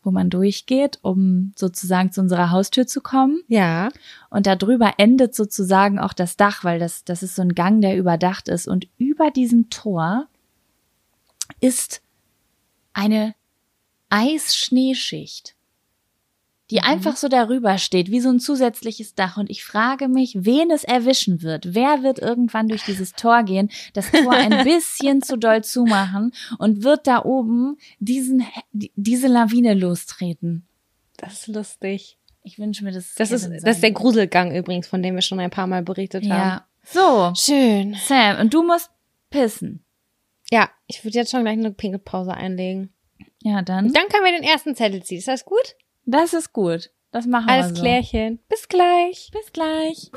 S2: Wo man durchgeht, um sozusagen zu unserer Haustür zu kommen.
S1: Ja.
S2: Und da drüber endet sozusagen auch das Dach, weil das, das ist so ein Gang, der überdacht ist. Und über diesem Tor ist eine Eisschneeschicht, die einfach so darüber steht, wie so ein zusätzliches Dach. Und ich frage mich, wen es erwischen wird. Wer wird irgendwann durch dieses Tor gehen, das Tor ein bisschen zu doll zumachen und wird da oben diesen, diese Lawine lostreten?
S1: Das ist lustig.
S2: Ich wünsche mir das.
S1: Das ist, das ist der Gruselgang übrigens, von dem wir schon ein paar Mal berichtet haben.
S2: Ja. So,
S1: Schön.
S2: Sam, und du musst pissen.
S1: Ja, ich würde jetzt schon gleich eine Pinkelpause einlegen.
S2: Ja, dann.
S1: Und dann können wir den ersten Zettel ziehen. Ist das gut?
S2: Das ist gut. Das machen
S1: Alles
S2: wir so.
S1: klärchen. Bis gleich.
S2: Bis gleich.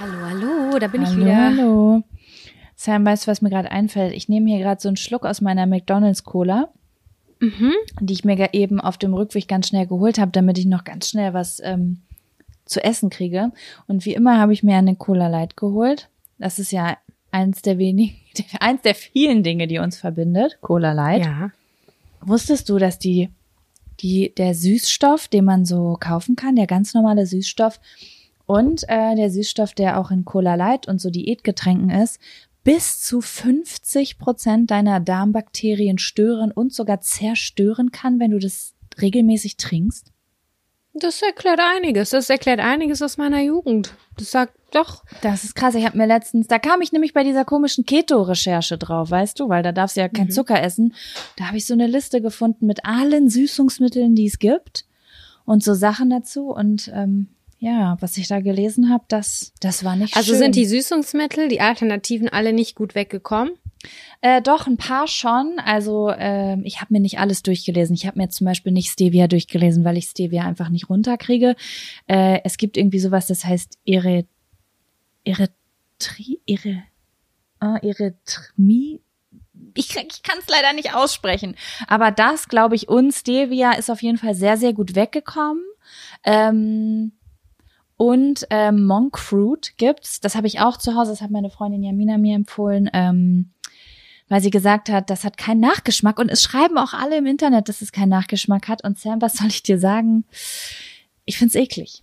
S1: Hallo, hallo, da bin ich
S2: hallo,
S1: wieder.
S2: hallo. Sam, weißt du, was mir gerade einfällt? Ich nehme hier gerade so einen Schluck aus meiner McDonalds Cola,
S1: Mhm.
S2: die ich mir eben auf dem Rückweg ganz schnell geholt habe, damit ich noch ganz schnell was ähm, zu essen kriege. Und wie immer habe ich mir eine Cola Light geholt. Das ist ja eins der wenigen, eins der vielen Dinge, die uns verbindet. Cola Light.
S1: Ja.
S2: Wusstest du, dass die, die, der Süßstoff, den man so kaufen kann, der ganz normale Süßstoff und äh, der Süßstoff, der auch in Cola Light und so Diätgetränken ist, bis zu 50 Prozent deiner Darmbakterien stören und sogar zerstören kann, wenn du das regelmäßig trinkst?
S1: Das erklärt einiges. Das erklärt einiges aus meiner Jugend. Das sagt doch.
S2: Das ist krass. Ich habe mir letztens, da kam ich nämlich bei dieser komischen Keto-Recherche drauf, weißt du, weil da darfst du ja kein Zucker essen. Da habe ich so eine Liste gefunden mit allen Süßungsmitteln, die es gibt und so Sachen dazu. Und ähm, ja, was ich da gelesen habe, das, das war nicht
S1: Also
S2: schön.
S1: sind die Süßungsmittel, die Alternativen alle nicht gut weggekommen?
S2: Äh, doch, ein paar schon. Also ähm, ich habe mir nicht alles durchgelesen. Ich habe mir zum Beispiel nicht Stevia durchgelesen, weil ich Stevia einfach nicht runterkriege. Äh, es gibt irgendwie sowas, das heißt Ere, Eretri, Ere, äh, Erythmie. Ich, ich kann es leider nicht aussprechen. Aber das, glaube ich, und Stevia ist auf jeden Fall sehr, sehr gut weggekommen. Ähm, und ähm, Monk Fruit gibt's. Das habe ich auch zu Hause. Das hat meine Freundin Jamina mir empfohlen. Ähm, weil sie gesagt hat, das hat keinen Nachgeschmack. Und es schreiben auch alle im Internet, dass es keinen Nachgeschmack hat. Und Sam, was soll ich dir sagen? Ich find's eklig.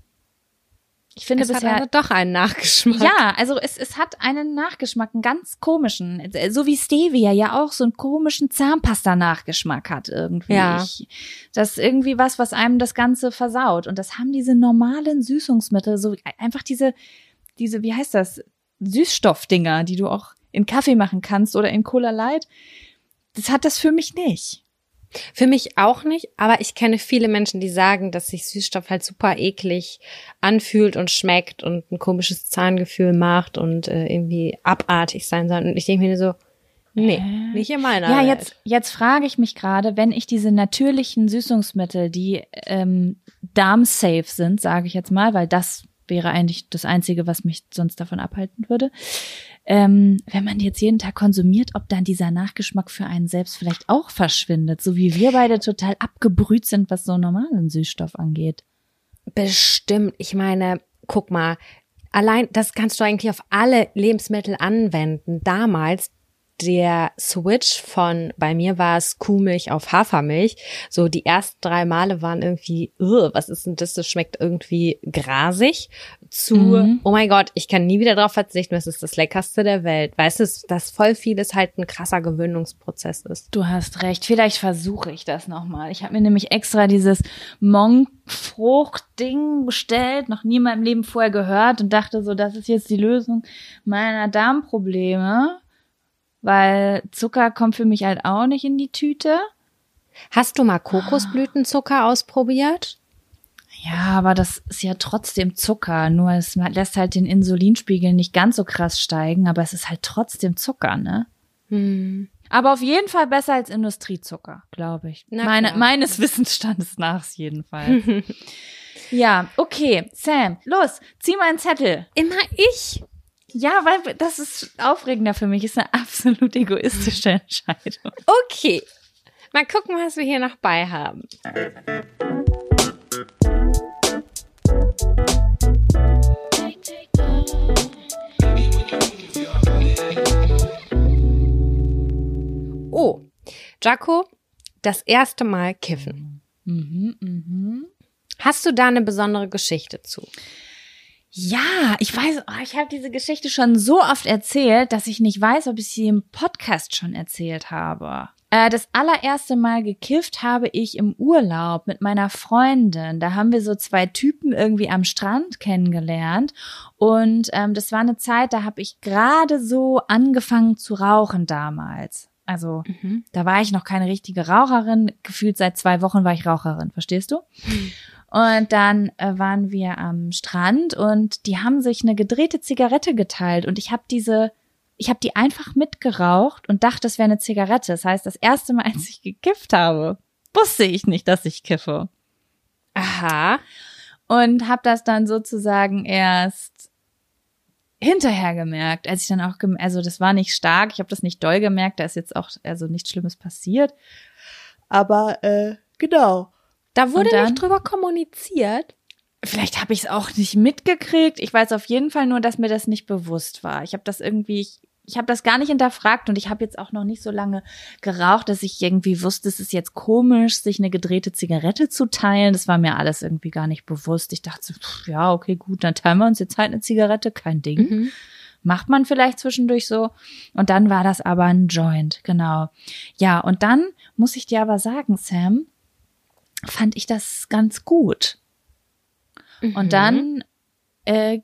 S2: Ich finde
S1: Es hat
S2: bisher.
S1: also doch einen Nachgeschmack.
S2: Ja, also es, es hat einen Nachgeschmack, einen ganz komischen. So wie Stevia ja auch so einen komischen Zahnpasta-Nachgeschmack hat irgendwie.
S1: Ja.
S2: Ich, das ist irgendwie was, was einem das Ganze versaut. Und das haben diese normalen Süßungsmittel, so einfach diese, diese, wie heißt das? Süßstoffdinger, die du auch in Kaffee machen kannst oder in Cola Light. Das hat das für mich nicht.
S1: Für mich auch nicht, aber ich kenne viele Menschen, die sagen, dass sich Süßstoff halt super eklig anfühlt und schmeckt und ein komisches Zahngefühl macht und äh, irgendwie abartig sein soll. Und ich denke mir so, nee, nicht in meiner
S2: Ja,
S1: Welt.
S2: jetzt, jetzt frage ich mich gerade, wenn ich diese natürlichen Süßungsmittel, die ähm, darmsafe sind, sage ich jetzt mal, weil das wäre eigentlich das Einzige, was mich sonst davon abhalten würde. Ähm, wenn man jetzt jeden Tag konsumiert, ob dann dieser Nachgeschmack für einen selbst vielleicht auch verschwindet, so wie wir beide total abgebrüht sind, was so normalen Süßstoff angeht.
S1: Bestimmt. Ich meine, guck mal, allein das kannst du eigentlich auf alle Lebensmittel anwenden. Damals der Switch von, bei mir war es Kuhmilch auf Hafermilch. So die ersten drei Male waren irgendwie, "Ugh, was ist denn das? Das schmeckt irgendwie grasig. Zu,
S2: Mhm.
S1: oh mein Gott, ich kann nie wieder drauf verzichten. Das ist das leckerste der Welt. Weißt du, dass voll vieles halt ein krasser Gewöhnungsprozess ist.
S2: Du hast recht. Vielleicht versuche ich das nochmal. Ich habe mir nämlich extra dieses Monkfrucht-Ding bestellt, noch nie in meinem Leben vorher gehört und dachte so, das ist jetzt die Lösung meiner Darmprobleme, weil Zucker kommt für mich halt auch nicht in die Tüte.
S1: Hast du mal Kokosblütenzucker ausprobiert?
S2: Ja, aber das ist ja trotzdem Zucker, nur es lässt halt den Insulinspiegel nicht ganz so krass steigen, aber es ist halt trotzdem Zucker, ne?
S1: Hm.
S2: Aber auf jeden Fall besser als Industriezucker, glaube ich. Meine, meines Wissensstandes nach auf jeden Fall. ja, okay, Sam, los, zieh mal einen Zettel.
S1: Immer ich.
S2: Ja, weil das ist aufregender für mich, ist eine absolut egoistische Entscheidung.
S1: Okay. Mal gucken, was wir hier noch bei haben. Oh, Jaco, das erste Mal kiffen.
S2: Mhm, mhm.
S1: Hast du da eine besondere Geschichte zu?
S2: Ja, ich weiß, oh, ich habe diese Geschichte schon so oft erzählt, dass ich nicht weiß, ob ich sie im Podcast schon erzählt habe. Äh, das allererste Mal gekifft habe ich im Urlaub mit meiner Freundin. Da haben wir so zwei Typen irgendwie am Strand kennengelernt. Und ähm, das war eine Zeit, da habe ich gerade so angefangen zu rauchen damals. Also da war ich noch keine richtige Raucherin. Gefühlt seit zwei Wochen war ich Raucherin, verstehst du? Und dann äh, waren wir am Strand und die haben sich eine gedrehte Zigarette geteilt und ich habe diese, ich habe die einfach mitgeraucht und dachte, es wäre eine Zigarette. Das heißt, das erste Mal, als ich gekifft habe, wusste ich nicht, dass ich kiffe
S1: Aha.
S2: und habe das dann sozusagen erst hinterher gemerkt, als ich dann auch, also das war nicht stark, ich habe das nicht doll gemerkt, da ist jetzt auch also nichts Schlimmes passiert. Aber äh, genau.
S1: Da wurde
S2: dann-
S1: nicht drüber kommuniziert.
S2: Vielleicht habe ich es auch nicht mitgekriegt. Ich weiß auf jeden Fall nur, dass mir das nicht bewusst war. Ich habe das irgendwie, ich, ich habe das gar nicht hinterfragt und ich habe jetzt auch noch nicht so lange geraucht, dass ich irgendwie wusste, es ist jetzt komisch, sich eine gedrehte Zigarette zu teilen. Das war mir alles irgendwie gar nicht bewusst. Ich dachte, so, pff, ja, okay, gut, dann teilen wir uns jetzt halt eine Zigarette, kein Ding.
S1: Mhm.
S2: Macht man vielleicht zwischendurch so. Und dann war das aber ein Joint, genau. Ja, und dann muss ich dir aber sagen, Sam, fand ich das ganz gut.
S1: Mhm.
S2: Und dann, äh,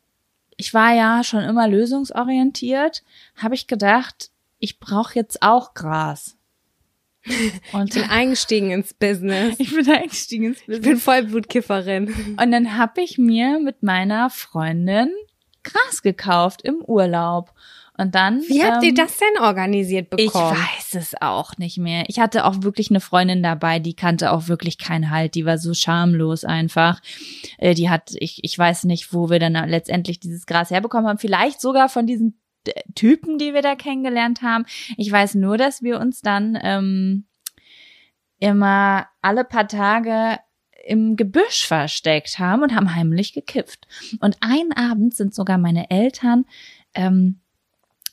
S2: ich war ja schon immer lösungsorientiert, habe ich gedacht, ich brauche jetzt auch Gras. Und
S1: Ich bin eingestiegen ins Business.
S2: ich bin eingestiegen ins
S1: Ich
S2: Business.
S1: bin Vollblutkifferin.
S2: Und dann habe ich mir mit meiner Freundin Gras gekauft im Urlaub. Und dann.
S1: Wie habt ihr
S2: ähm,
S1: das denn organisiert
S2: Ich
S1: bekommen?
S2: weiß es auch nicht mehr. Ich hatte auch wirklich eine Freundin dabei, die kannte auch wirklich keinen Halt. Die war so schamlos einfach. Äh, Die hat, ich, ich weiß nicht, wo wir dann letztendlich dieses Gras herbekommen haben. Vielleicht sogar von diesen äh, Typen, die wir da kennengelernt haben. Ich weiß nur, dass wir uns dann ähm, immer alle paar Tage im Gebüsch versteckt haben und haben heimlich gekifft. Und einen Abend sind sogar meine Eltern ähm,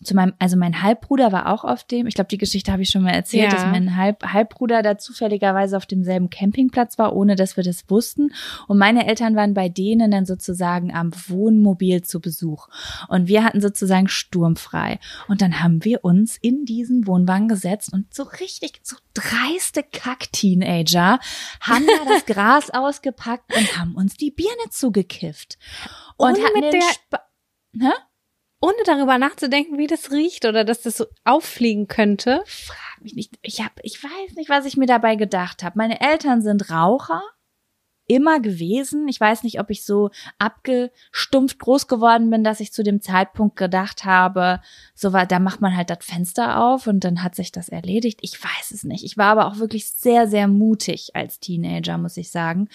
S2: zu meinem, also mein Halbbruder war auch auf dem, ich glaube, die Geschichte habe ich schon mal erzählt,
S1: Ja.
S2: dass mein Halb, Halbbruder da zufälligerweise auf demselben Campingplatz war, ohne dass wir das wussten. Und meine Eltern waren bei denen dann sozusagen am Wohnmobil zu Besuch. Und wir hatten sozusagen sturmfrei. Und dann haben wir uns in diesen Wohnwagen gesetzt und so richtig, so dreiste Kack-Teenager haben da das Gras ausgepackt und haben uns die Birne zugekifft. Und
S1: Ohne
S2: hatten
S1: mit
S2: den
S1: der-
S2: Spa Hä?
S1: Ohne darüber nachzudenken, wie das riecht oder dass das so auffliegen könnte.
S2: frag mich nicht. Ich hab, ich weiß nicht, was ich mir dabei gedacht habe. Meine Eltern sind Raucher. Immer gewesen. Ich weiß nicht, ob ich so abgestumpft groß geworden bin, dass ich zu dem Zeitpunkt gedacht habe, so war, da macht man halt das Fenster auf und dann hat sich das erledigt. Ich weiß es nicht. Ich war aber auch wirklich sehr, sehr mutig als Teenager, muss ich sagen.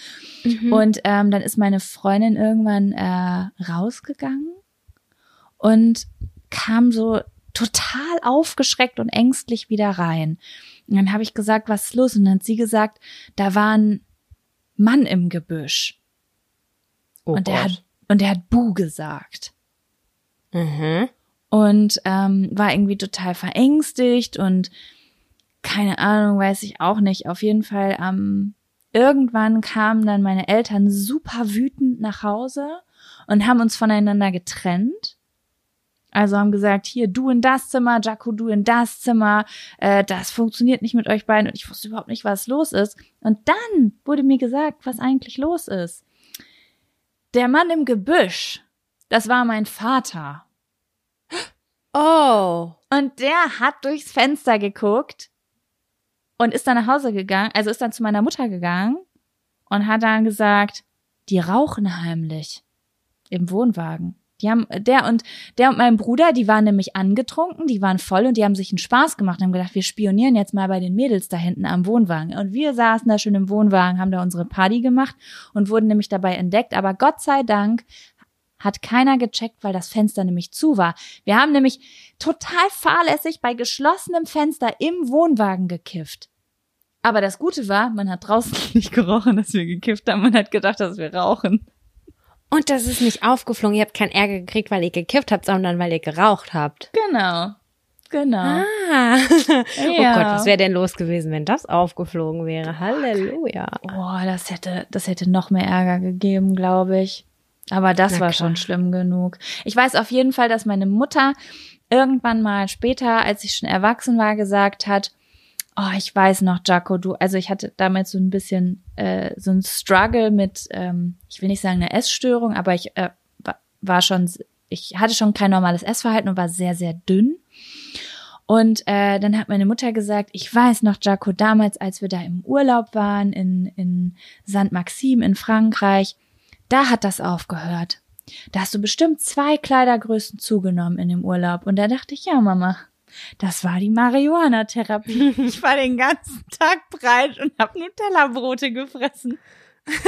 S1: Mhm.
S2: Und ähm, dann ist meine Freundin irgendwann äh, rausgegangen und kam so total aufgeschreckt und ängstlich wieder rein. Und dann habe ich gesagt, was ist los? Und dann hat sie gesagt, da war ein Mann im Gebüsch.
S1: oh
S2: und der
S1: Gott.
S2: hat und der hat Bu gesagt.
S1: Mhm.
S2: und ähm, war irgendwie total verängstigt und keine Ahnung, weiß ich auch nicht. Auf jeden Fall ähm, irgendwann kamen dann meine Eltern super wütend nach Hause und haben uns voneinander getrennt. Also haben gesagt, hier, du in das Zimmer, Jaco, du in das Zimmer, äh, das funktioniert nicht mit euch beiden und ich wusste überhaupt nicht, was los ist. Und dann wurde mir gesagt, was eigentlich los ist. Der Mann im Gebüsch, das war mein Vater.
S1: Oh.
S2: Und der hat durchs Fenster geguckt und ist dann nach Hause gegangen, also ist dann zu meiner Mutter gegangen und hat dann gesagt, die rauchen heimlich im Wohnwagen. Die haben, der und, der und mein Bruder, die waren nämlich angetrunken, die waren voll und die haben sich einen Spaß gemacht und haben gedacht, wir spionieren jetzt mal bei den Mädels da hinten am Wohnwagen. Und wir saßen da schon im Wohnwagen, haben da unsere Party gemacht und wurden nämlich dabei entdeckt. Aber Gott sei Dank hat keiner gecheckt, weil das Fenster nämlich zu war. Wir haben nämlich total fahrlässig bei geschlossenem Fenster im Wohnwagen gekifft. Aber das Gute war, man hat draußen nicht gerochen, dass wir gekifft haben. Man hat gedacht, dass wir rauchen.
S1: Und das ist nicht aufgeflogen. Ihr habt keinen Ärger gekriegt, weil ihr gekifft habt, sondern weil ihr geraucht habt.
S2: Genau. Genau.
S1: Ah. Oh
S2: Ja.
S1: Gott, was wäre denn los gewesen, wenn das aufgeflogen wäre? Halleluja.
S2: Boah, das hätte, das hätte noch mehr Ärger gegeben, glaube ich. Aber das
S1: Na
S2: war
S1: klar.
S2: schon schlimm genug. Ich weiß auf jeden Fall, dass meine Mutter irgendwann mal später, als ich schon erwachsen war, gesagt hat, oh, ich weiß noch, Jaco, du, also ich hatte damals so ein bisschen äh, so ein Struggle mit, ähm, ich will nicht sagen eine Essstörung, aber ich äh, wa- war schon, ich hatte schon kein normales Essverhalten und war sehr, sehr dünn. Und äh, dann hat meine Mutter gesagt, ich weiß noch, Jaco, damals, als wir da im Urlaub waren in, in St. Maxim in Frankreich, da hat das aufgehört. Da hast du bestimmt zwei Kleidergrößen zugenommen in dem Urlaub. Und da dachte ich, ja, Mama, das war die Marihuana-Therapie. Ich war den ganzen Tag breit und habe Nutella-Brote gefressen.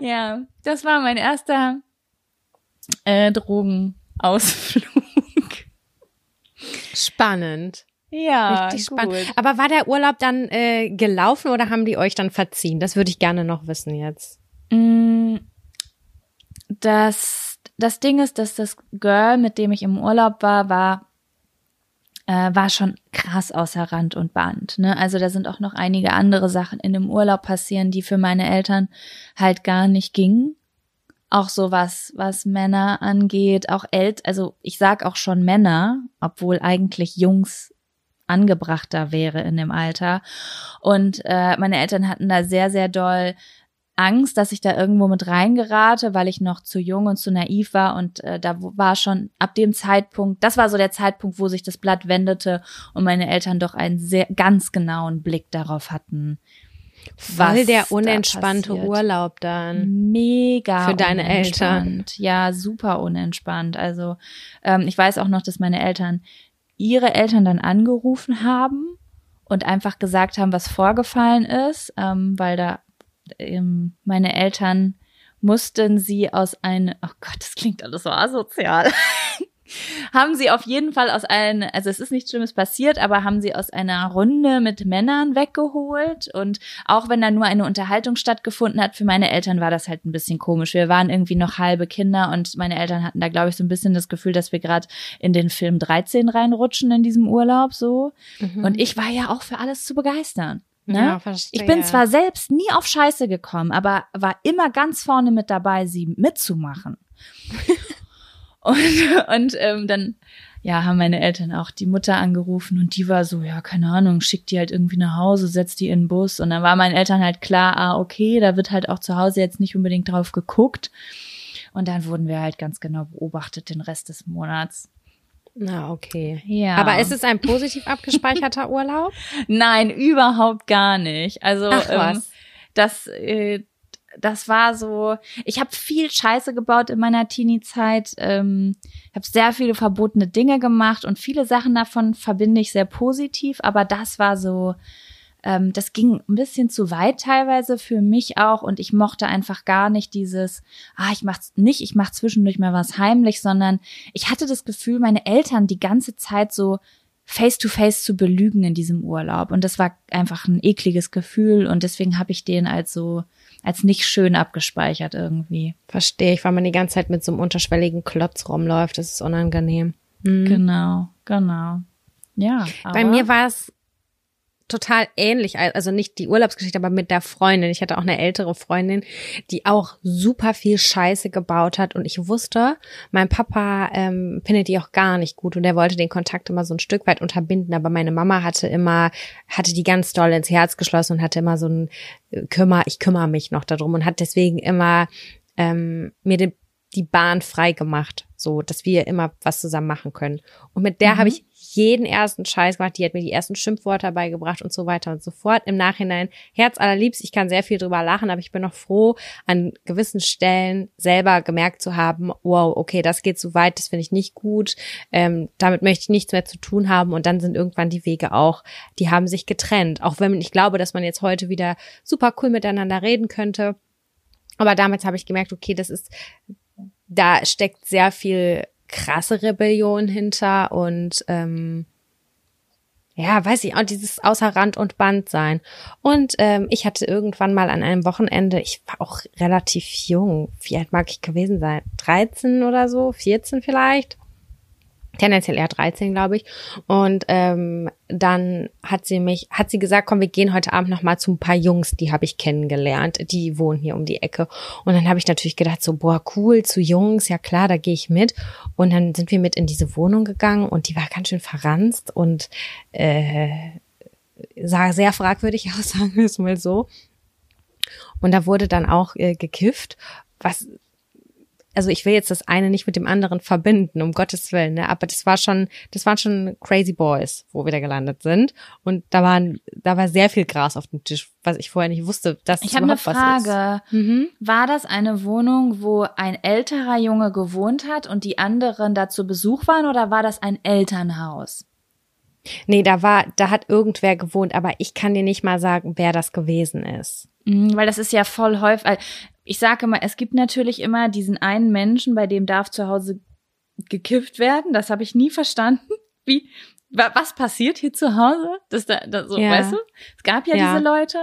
S2: ja, das war mein erster äh, Drogenausflug.
S1: Spannend.
S2: Ja,
S1: Richtig
S2: gut.
S1: spannend. Aber war der Urlaub dann äh, gelaufen oder haben die euch dann verziehen? Das würde ich gerne noch wissen jetzt.
S2: Mm, Das, das Ding ist, dass das Girl, mit dem ich im Urlaub war, war, äh, war schon krass außer Rand und Band. Ne? Also da sind auch noch einige andere Sachen in dem Urlaub passieren, die für meine Eltern halt gar nicht gingen. Auch so was, was Männer angeht, auch ält, also ich sag auch schon Männer, obwohl eigentlich Jungs angebrachter wäre in dem Alter. Und äh, meine Eltern hatten da sehr, sehr doll Angst, dass ich da irgendwo mit reingerate, weil ich noch zu jung und zu naiv war und äh, da war schon ab dem Zeitpunkt, das war so der Zeitpunkt, wo sich das Blatt wendete und meine Eltern doch einen sehr ganz genauen Blick darauf hatten.
S1: Voll
S2: was
S1: der
S2: da
S1: unentspannte
S2: passiert.
S1: Urlaub dann.
S2: Mega
S1: Für deine
S2: unentspannt. Ja, super unentspannt. Also ähm, ich weiß auch noch, dass meine Eltern ihre Eltern dann angerufen haben und einfach gesagt haben, was vorgefallen ist, ähm, weil da ähm, meine Eltern mussten sie aus einem, oh Gott, das klingt alles so asozial. haben sie auf jeden Fall aus einem, also es ist nichts Schlimmes passiert, aber haben sie aus einer Runde mit Männern weggeholt und auch wenn da nur eine Unterhaltung stattgefunden hat, für meine Eltern war das halt ein bisschen komisch. Wir waren irgendwie noch halbe Kinder und meine Eltern hatten da, glaube ich, so ein bisschen das Gefühl, dass wir gerade in den Film 13 reinrutschen in diesem Urlaub so. Und ich war ja auch für alles zu begeistern. Ne?
S1: Ja, verstehe.
S2: Ich bin zwar selbst nie auf Scheiße gekommen, aber war immer ganz vorne mit dabei, sie mitzumachen. und und ähm, dann ja, haben meine Eltern auch die Mutter angerufen und die war so, ja, keine Ahnung, schickt die halt irgendwie nach Hause, setzt die in den Bus. Und dann war meinen Eltern halt klar, ah, okay, da wird halt auch zu Hause jetzt nicht unbedingt drauf geguckt. Und dann wurden wir halt ganz genau beobachtet den Rest des Monats.
S1: Na, okay.
S2: Ja.
S1: Aber ist es ein positiv abgespeicherter Urlaub?
S2: Nein, überhaupt gar nicht. Also
S1: Ach,
S2: ähm, das, äh, das war so. Ich habe viel Scheiße gebaut in meiner Teenie-Zeit. Ähm, ich habe sehr viele verbotene Dinge gemacht und viele Sachen davon verbinde ich sehr positiv. Aber das war so. Ähm, das ging ein bisschen zu weit teilweise für mich auch und ich mochte einfach gar nicht dieses, ah, ich mach's nicht, ich mach zwischendurch mal was heimlich, sondern ich hatte das Gefühl, meine Eltern die ganze Zeit so face to face zu belügen in diesem Urlaub und das war einfach ein ekliges Gefühl und deswegen habe ich den als so als nicht schön abgespeichert irgendwie.
S1: Verstehe ich, weil man die ganze Zeit mit so einem unterschwelligen Klotz rumläuft. Das ist unangenehm. Mhm.
S2: Genau, genau. Ja,
S1: Bei mir war es total ähnlich, also nicht die Urlaubsgeschichte, aber mit der Freundin. Ich hatte auch eine ältere Freundin, die auch super viel Scheiße gebaut hat und ich wusste, mein Papa ähm, findet die auch gar nicht gut und er wollte den Kontakt immer so ein Stück weit unterbinden, aber meine Mama hatte immer, hatte die ganz doll ins Herz geschlossen und hatte immer so ein äh, Kümmer, ich kümmere mich noch darum und hat deswegen immer ähm, mir den, die Bahn frei gemacht, so dass wir immer was zusammen machen können. Und mit der
S2: Mhm.
S1: habe ich jeden ersten Scheiß gemacht, die hat mir die ersten Schimpfwörter beigebracht und so weiter und so fort. Im Nachhinein Herz allerliebst, ich kann sehr viel drüber lachen, aber ich bin noch froh, an gewissen Stellen selber gemerkt zu haben, wow, okay, das geht zu weit, das finde ich nicht gut, ähm, damit möchte ich nichts mehr zu tun haben und dann sind irgendwann die Wege auch, die haben sich getrennt. Auch wenn ich glaube, dass man jetzt heute wieder super cool miteinander reden könnte. Aber damals habe ich gemerkt, okay, das ist, da steckt sehr viel krasse Rebellion hinter und ähm, ja, weiß ich auch, dieses außer Rand und Band sein. Und ähm, ich hatte irgendwann mal an einem Wochenende, ich war auch relativ jung, wie alt mag ich gewesen sein? 13 oder so, 14 vielleicht. Tendenziell eher 13, glaube ich. Und ähm, dann hat sie mich, hat sie gesagt, komm, wir gehen heute Abend noch mal zu ein paar Jungs, die habe ich kennengelernt, die wohnen hier um die Ecke. Und dann habe ich natürlich gedacht, so, boah, cool, zu Jungs, ja klar, da gehe ich mit. Und dann sind wir mit in diese Wohnung gegangen und die war ganz schön verranzt und äh, sah sehr fragwürdig aus, sagen wir es mal so. Und da wurde dann auch äh, gekifft, was also ich will jetzt das eine nicht mit dem anderen verbinden, um Gottes Willen, ne? aber das war schon, das waren schon Crazy Boys, wo wir da gelandet sind. Und da waren, da war sehr viel Gras auf dem Tisch, was ich vorher nicht wusste, dass
S2: Ich habe eine
S1: überhaupt was ist.
S2: Frage.
S1: Mhm.
S2: War das eine Wohnung, wo ein älterer Junge gewohnt hat und die anderen da zu Besuch waren oder war das ein Elternhaus?
S1: Nee, da war, da hat irgendwer gewohnt, aber ich kann dir nicht mal sagen, wer das gewesen ist.
S2: Mhm, Weil das ist ja voll häufig. Ich sage immer, es gibt natürlich immer diesen einen Menschen, bei dem darf zu Hause gekifft werden. Das habe ich nie verstanden. Wie, wa- was passiert hier zu Hause? Das da, das so,
S1: Ja.
S2: weißt du? Es gab ja,
S1: Ja.
S2: diese Leute.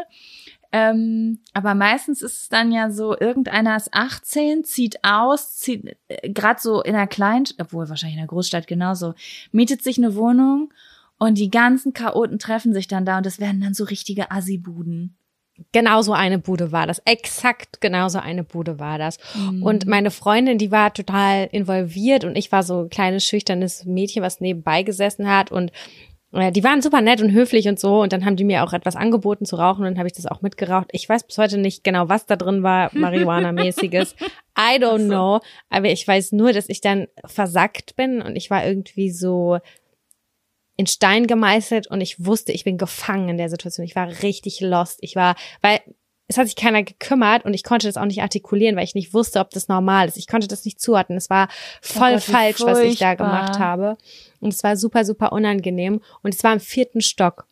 S2: Ähm, aber meistens ist es dann ja so, irgendeiner ist 18, zieht aus, zieht äh, gerade so in einer kleinen, obwohl wahrscheinlich in einer Großstadt genauso, mietet sich eine Wohnung und die ganzen Chaoten treffen sich dann da und es werden dann so richtige Assi-Buden.
S1: Genau so eine Bude war das. Exakt genau so eine Bude war das.
S2: Mhm.
S1: Und meine Freundin, die war total involviert und ich war so ein kleines, schüchternes Mädchen, was nebenbei gesessen hat und äh, die waren super nett und höflich und so und dann haben die mir auch etwas angeboten zu rauchen und dann habe ich das auch mitgeraucht. Ich weiß bis heute nicht genau, was da drin war, Marihuana-mäßiges. I don't know, aber ich weiß nur, dass ich dann versackt bin und ich war irgendwie so in Stein gemeißelt und ich wusste, ich bin gefangen in der Situation. Ich war richtig lost. Ich war, weil es hat sich keiner gekümmert und ich konnte das auch nicht artikulieren, weil ich nicht wusste, ob das normal ist. Ich konnte das nicht zuordnen. Es war voll
S2: Gott,
S1: falsch, was ich da gemacht habe. Und es war super, super unangenehm. Und es war im vierten Stock.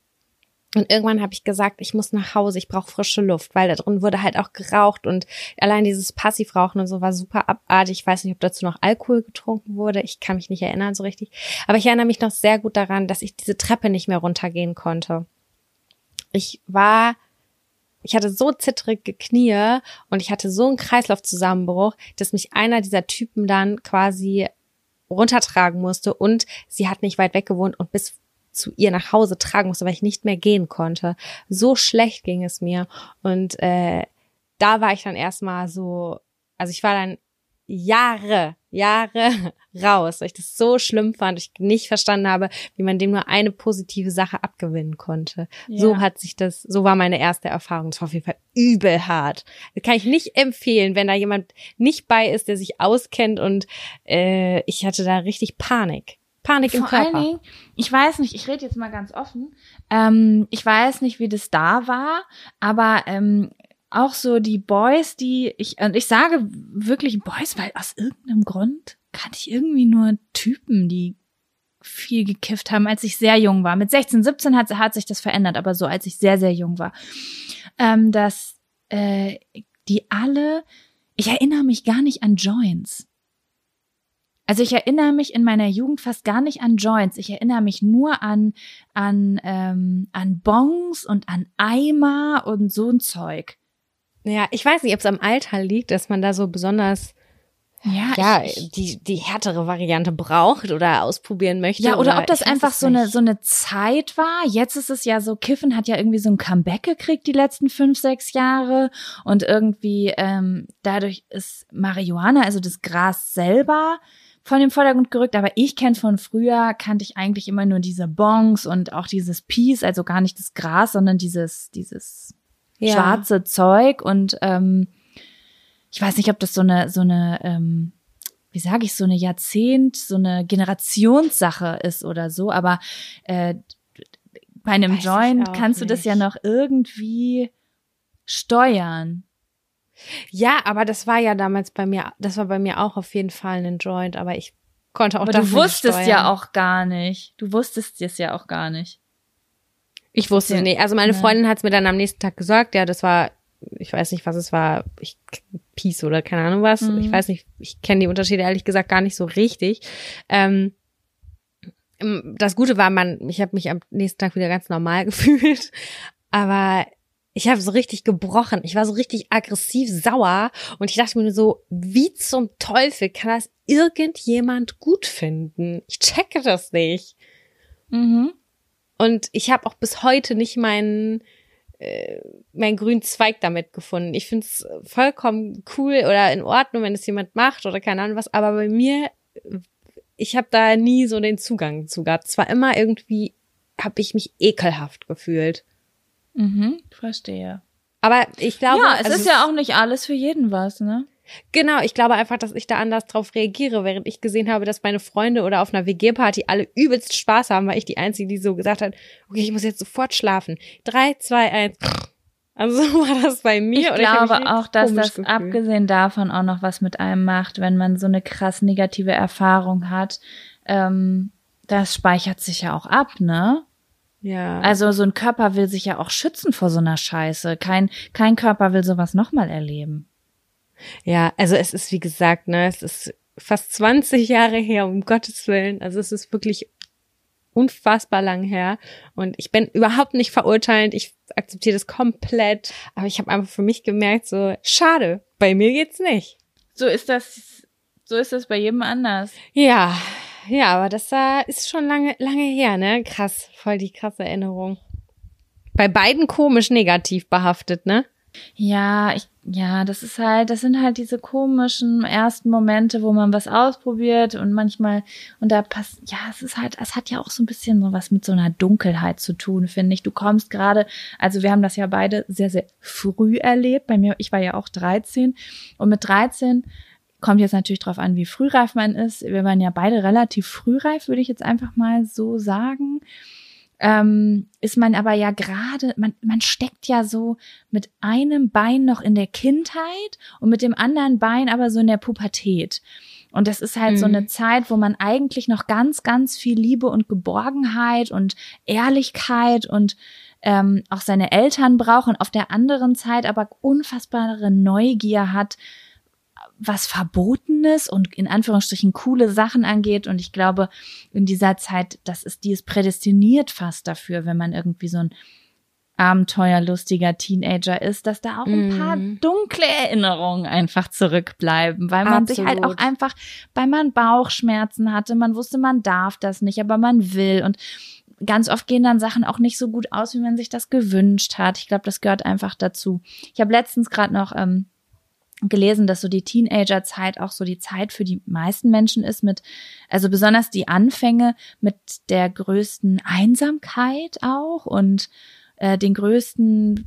S1: Und irgendwann habe ich gesagt, ich muss nach Hause, ich brauche frische Luft, weil da drin wurde halt auch geraucht und allein dieses Passivrauchen und so war super abartig. Ich weiß nicht, ob dazu noch Alkohol getrunken wurde. Ich kann mich nicht erinnern so richtig. Aber ich erinnere mich noch sehr gut daran, dass ich diese Treppe nicht mehr runtergehen konnte. Ich war, ich hatte so zittrige Knie und ich hatte so einen Kreislaufzusammenbruch, dass mich einer dieser Typen dann quasi runtertragen musste und sie hat nicht weit weg gewohnt und bis zu ihr nach Hause tragen musste, weil ich nicht mehr gehen konnte. So schlecht ging es mir. Und äh, da war ich dann erstmal so, also ich war dann Jahre, Jahre raus, weil ich das so schlimm fand, ich nicht verstanden habe, wie man dem nur eine positive Sache abgewinnen konnte. So
S2: Ja.
S1: hat sich das, so war meine erste Erfahrung. Das war auf jeden Fall übel hart. Das kann ich nicht empfehlen, wenn da jemand nicht bei ist, der sich auskennt und äh, ich hatte da richtig Panik. Panik im
S2: Vor
S1: Körper.
S2: allen Dingen, ich weiß nicht, ich rede jetzt mal ganz offen. Ähm, ich weiß nicht, wie das da war, aber ähm, auch so die Boys, die ich und ich sage wirklich Boys, weil aus irgendeinem Grund kannte ich irgendwie nur Typen, die viel gekifft haben, als ich sehr jung war. Mit 16, 17 hat, hat sich das verändert, aber so als ich sehr, sehr jung war. Ähm, dass äh, die alle, ich erinnere mich gar nicht an Joints. Also ich erinnere mich in meiner Jugend fast gar nicht an Joints. Ich erinnere mich nur an an ähm, an Bongs und an Eimer und so ein Zeug.
S1: Ja, ich weiß nicht, ob es am Alter liegt, dass man da so besonders
S2: Ja,
S1: ja,
S2: ich,
S1: die, die härtere Variante braucht oder ausprobieren möchte.
S2: ja, oder ob das einfach so eine so eine Zeit war. Jetzt ist es ja so, Kiffen hat ja irgendwie so ein Comeback gekriegt die letzten fünf, sechs Jahre und irgendwie ähm, dadurch ist Marihuana, also das Gras selber von dem Vordergrund gerückt, aber ich kenne von früher, kannte ich eigentlich immer nur diese Bongs und auch dieses Peace, also gar nicht das Gras, sondern dieses, dieses
S1: ja.
S2: schwarze Zeug und ähm, ich weiß nicht, ob das so eine so eine ähm, wie sage ich so eine Jahrzehnt, so eine Generationssache ist oder so, aber äh, bei einem
S1: Weiß
S2: Joint kannst du das
S1: nicht.
S2: ja noch irgendwie steuern.
S1: Ja, aber das war ja damals bei mir, das war bei mir auch auf jeden Fall ein Joint, aber ich konnte auch
S2: Aber du wusstest ja auch gar nicht. Du wusstest es ja auch gar nicht.
S1: Ich wusste
S2: Ja.
S1: es nicht. Also meine
S2: Ja.
S1: Freundin hat es mir dann am nächsten Tag gesagt, ja, das war, ich weiß nicht, was es war, ich, Peace oder keine Ahnung was.
S2: Mhm.
S1: Ich weiß nicht, ich kenne die Unterschiede ehrlich gesagt gar nicht so richtig. Ähm, das Gute war, man, ich habe mich am nächsten Tag wieder ganz normal gefühlt, aber ich habe so richtig gebrochen. Ich war so richtig aggressiv sauer und ich dachte mir nur so, wie zum Teufel kann das irgendjemand gut finden? Ich checke das nicht.
S2: Mhm.
S1: Und ich habe auch bis heute nicht meinen äh, meinen grünen Zweig damit gefunden. Ich finde es vollkommen cool oder in Ordnung, wenn es jemand macht oder keine Ahnung was, aber bei mir, ich habe da nie so den Zugang zu gehabt. Es war immer irgendwie, habe ich mich ekelhaft gefühlt.
S2: Mhm. Verstehe.
S1: Aber ich glaube,
S2: ja, es
S1: also
S2: ist ja auch nicht alles für jeden was, ne?
S1: Genau, ich glaube einfach, dass ich da anders drauf reagiere, während ich gesehen habe, dass meine Freunde oder auf einer WG-Party alle übelst Spaß haben, war ich die Einzige, die so gesagt hat, okay, ich muss jetzt sofort schlafen. Drei, zwei, eins. Also so war das bei mir.
S2: Ich glaube auch, dass das
S1: gefühlt.
S2: abgesehen davon auch noch was mit einem macht, wenn man so eine krass negative Erfahrung hat. Ähm, das speichert sich ja auch ab, ne?
S1: Ja.
S2: Also so ein Körper will sich ja auch schützen vor so einer Scheiße. Kein, kein Körper will sowas nochmal erleben.
S1: Ja, also es ist wie gesagt, ne, es ist fast 20 Jahre her, um Gottes Willen. Also es ist wirklich unfassbar lang her. Und ich bin überhaupt nicht verurteilend. Ich akzeptiere das komplett. Aber ich habe einfach für mich gemerkt, so, schade, bei mir geht's nicht.
S2: So ist das, so ist das bei jedem anders.
S1: Ja, ja, aber das äh, ist schon lange, lange her, ne? Krass, voll die krasse Erinnerung. Bei beiden komisch negativ behaftet, ne?
S2: Ja, ich, ja, das ist halt, das sind halt diese komischen ersten Momente, wo man was ausprobiert und manchmal, und da passt, ja, es ist halt, es hat ja auch so ein bisschen so was mit so einer Dunkelheit zu tun, finde ich. Du kommst gerade, also wir haben das ja beide sehr, sehr früh erlebt. Bei mir, ich war ja auch 13 und mit 13 kommt jetzt natürlich drauf an, wie frühreif man ist. Wir waren ja beide relativ frühreif, würde ich jetzt einfach mal so sagen ähm, ist man aber ja gerade, man, man steckt ja so mit einem Bein noch in der Kindheit und mit dem anderen Bein aber so in der Pubertät. Und das ist halt mhm. so eine Zeit, wo man eigentlich noch ganz, ganz viel Liebe und Geborgenheit und Ehrlichkeit und ähm, auch seine Eltern braucht und auf der anderen Zeit aber unfassbare Neugier hat, was Verbotenes und in Anführungsstrichen coole Sachen angeht. Und ich glaube, in dieser Zeit, das ist, die ist prädestiniert fast dafür, wenn man irgendwie so ein abenteuerlustiger Teenager ist, dass da auch ein paar mm. dunkle Erinnerungen einfach zurückbleiben, weil man Absolut. sich halt auch einfach, weil man Bauchschmerzen hatte, man wusste, man darf das nicht, aber man will und ganz oft gehen dann Sachen auch nicht so gut aus, wie man sich das gewünscht hat. Ich glaube, das gehört einfach dazu. Ich habe letztens gerade noch ähm, gelesen, dass so die Teenagerzeit auch so die Zeit für die meisten Menschen ist mit, also besonders die Anfänge mit der größten Einsamkeit auch und äh, den größten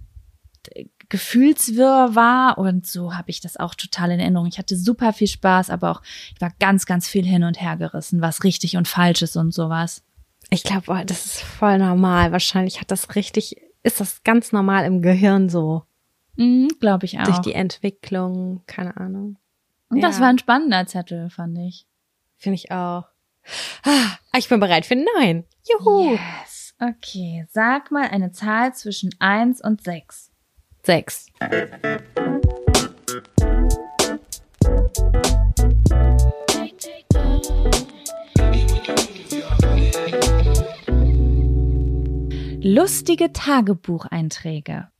S2: Gefühlswirrwarr und so habe ich das auch total in Erinnerung. Ich hatte super viel Spaß, aber auch ich war ganz, ganz viel hin und her gerissen, was richtig und falsch ist und sowas.
S1: Ich glaube, das ist voll normal. Wahrscheinlich hat das richtig, ist das ganz normal im Gehirn so.
S2: Mhm, Glaube ich auch.
S1: Durch die Entwicklung, keine Ahnung.
S2: Und ja. das war ein spannender Zettel, fand ich.
S1: Finde ich auch. Ah, ich bin bereit für neun. Juhu.
S2: Yes. Okay. Sag mal eine Zahl zwischen eins und sechs.
S1: Sechs.
S2: Lustige Tagebucheinträge.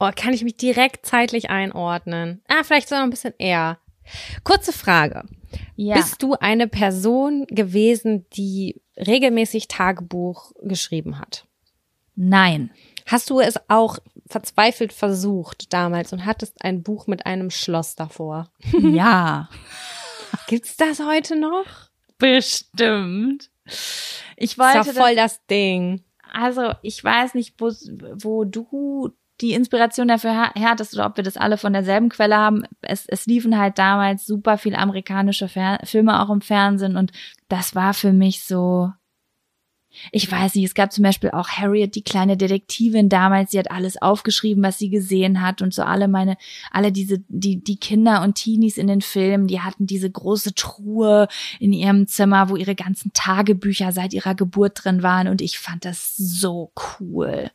S1: Oh, kann ich mich direkt zeitlich einordnen? Ah, vielleicht sogar ein bisschen eher. Kurze Frage. Ja. Bist du eine Person gewesen, die regelmäßig Tagebuch geschrieben hat?
S2: Nein.
S1: Hast du es auch verzweifelt versucht damals und hattest ein Buch mit einem Schloss davor?
S2: Ja.
S1: Gibt's das heute noch?
S2: Bestimmt. Ich wollte
S1: das ist voll das, das Ding.
S2: Also, ich weiß nicht, wo, wo du die Inspiration dafür her hattest oder ob wir das alle von derselben Quelle haben. Es, es liefen halt damals super viel amerikanische Fer Filme auch im Fernsehen und das war für mich so, ich weiß nicht, es gab zum Beispiel auch Harriet, die kleine Detektivin damals, sie hat alles aufgeschrieben, was sie gesehen hat und so alle meine, alle diese, die, die Kinder und Teenies in den Filmen, die hatten diese große Truhe in ihrem Zimmer, wo ihre ganzen Tagebücher seit ihrer Geburt drin waren und ich fand das so cool.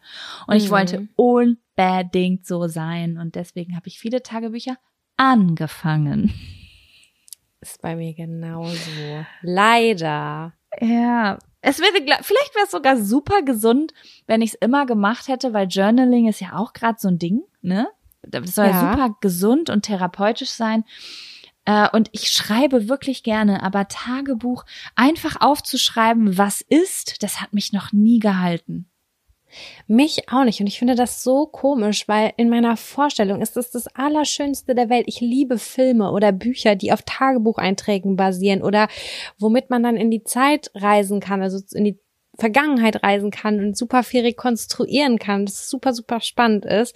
S2: Und ich mhm. wollte unbedingt so sein und deswegen habe ich viele Tagebücher angefangen.
S1: Ist bei mir genauso. Leider.
S2: Ja, es wäre, vielleicht wäre es sogar super gesund, wenn ich es immer gemacht hätte, weil Journaling ist ja auch gerade so ein Ding, ne? Das soll ja. super gesund und therapeutisch sein. Äh, und ich schreibe wirklich gerne, aber Tagebuch einfach aufzuschreiben, was ist, das hat mich noch nie gehalten.
S1: Mich auch nicht. Und ich finde das so komisch, weil in meiner Vorstellung ist das das Allerschönste der Welt. Ich liebe Filme oder Bücher, die auf Tagebucheinträgen basieren oder womit man dann in die Zeit reisen kann, also in die Vergangenheit reisen kann und super viel rekonstruieren kann, das super, super spannend ist.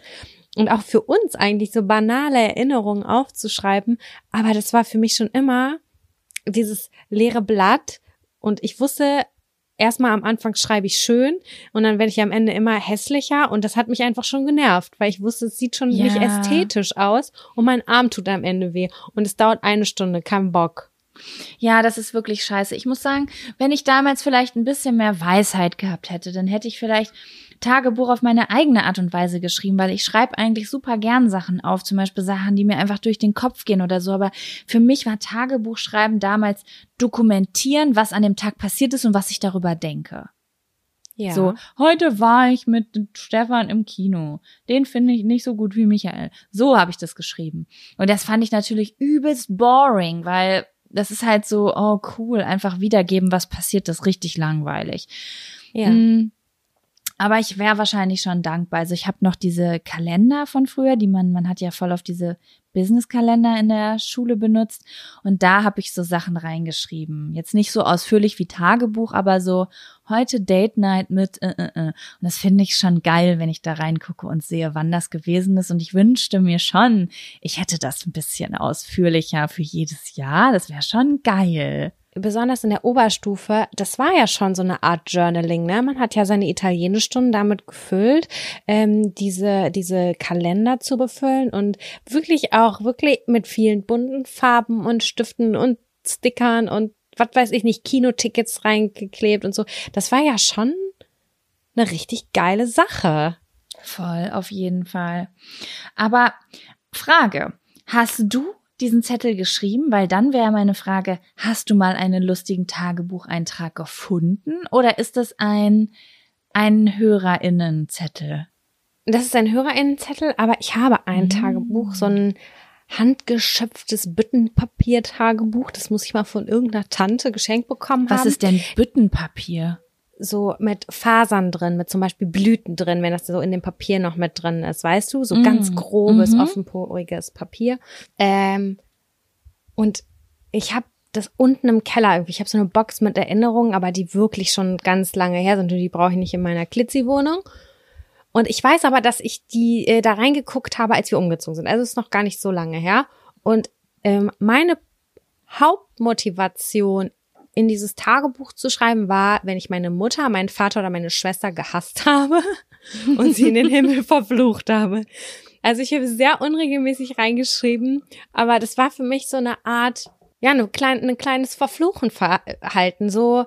S1: Und auch für uns eigentlich so banale Erinnerungen aufzuschreiben. Aber das war für mich schon immer dieses leere Blatt. Und ich wusste, erstmal am Anfang schreibe ich schön und dann werde ich am Ende immer hässlicher und das hat mich einfach schon genervt, weil ich wusste, es sieht schon ja. nicht ästhetisch aus und mein Arm tut am Ende weh und es dauert eine Stunde, kein Bock.
S2: Ja, das ist wirklich scheiße. Ich muss sagen, wenn ich damals vielleicht ein bisschen mehr Weisheit gehabt hätte, dann hätte ich vielleicht Tagebuch auf meine eigene Art und Weise geschrieben, weil ich schreibe eigentlich super gern Sachen auf, zum Beispiel Sachen, die mir einfach durch den Kopf gehen oder so. Aber für mich war Tagebuchschreiben damals dokumentieren, was an dem Tag passiert ist und was ich darüber denke.
S1: Ja.
S2: So, heute war ich mit Stefan im Kino. Den finde ich nicht so gut wie Michael. So habe ich das geschrieben. Und das fand ich natürlich übelst boring, weil das ist halt so, oh cool, einfach wiedergeben, was passiert, das ist richtig langweilig.
S1: ja.
S2: Mm, Aber ich wäre wahrscheinlich schon dankbar. Also ich habe noch diese Kalender von früher, die man, man hat ja voll auf diese Business-Kalender in der Schule benutzt. Und da habe ich so Sachen reingeschrieben. Jetzt nicht so ausführlich wie Tagebuch, aber so heute Date Night mit äh, äh, äh. Und das finde ich schon geil, wenn ich da reingucke und sehe, wann das gewesen ist. Und ich wünschte mir schon, ich hätte das ein bisschen ausführlicher für jedes Jahr. Das wäre schon geil.
S1: Besonders in der Oberstufe, das war ja schon so eine Art Journaling, ne? Man hat ja seine Italienischstunden damit gefüllt, ähm, diese, diese Kalender zu befüllen und wirklich auch, wirklich mit vielen bunten Farben und Stiften und Stickern und was weiß ich nicht, Kinotickets reingeklebt und so. Das war ja schon eine richtig geile Sache.
S2: Voll, auf jeden Fall. Aber Frage, hast du diesen Zettel geschrieben? Weil dann wäre meine Frage, hast du mal einen lustigen Tagebucheintrag gefunden oder ist das ein, ein HörerInnenzettel?
S1: Das ist ein HörerInnenzettel, aber ich habe ein
S2: Mm.
S1: Tagebuch, so ein handgeschöpftes Büttenpapier-Tagebuch. Das muss ich mal von irgendeiner Tante geschenkt bekommen
S2: Was
S1: haben.
S2: ist denn Büttenpapier?
S1: So mit Fasern drin, mit zum Beispiel Blüten drin, wenn das so in dem Papier noch mit drin ist, weißt du? So ganz
S2: Mm,
S1: grobes,
S2: mhm.
S1: offenporiges Papier. Ähm, und ich habe das unten im Keller irgendwie. Ich habe so eine Box mit Erinnerungen, aber die wirklich schon ganz lange her sind und die brauche ich nicht in meiner Klitzi-Wohnung. Und ich weiß aber, dass ich die äh, da reingeguckt habe, als wir umgezogen sind. Also ist noch gar nicht so lange her. Und ähm, meine Hauptmotivation in dieses Tagebuch zu schreiben war, wenn ich meine Mutter, meinen Vater oder meine Schwester gehasst habe und sie in den Himmel verflucht habe. Also ich habe sehr unregelmäßig reingeschrieben, aber das war für mich so eine Art, ja, eine klein, ein kleines Verfluchenverhalten. So,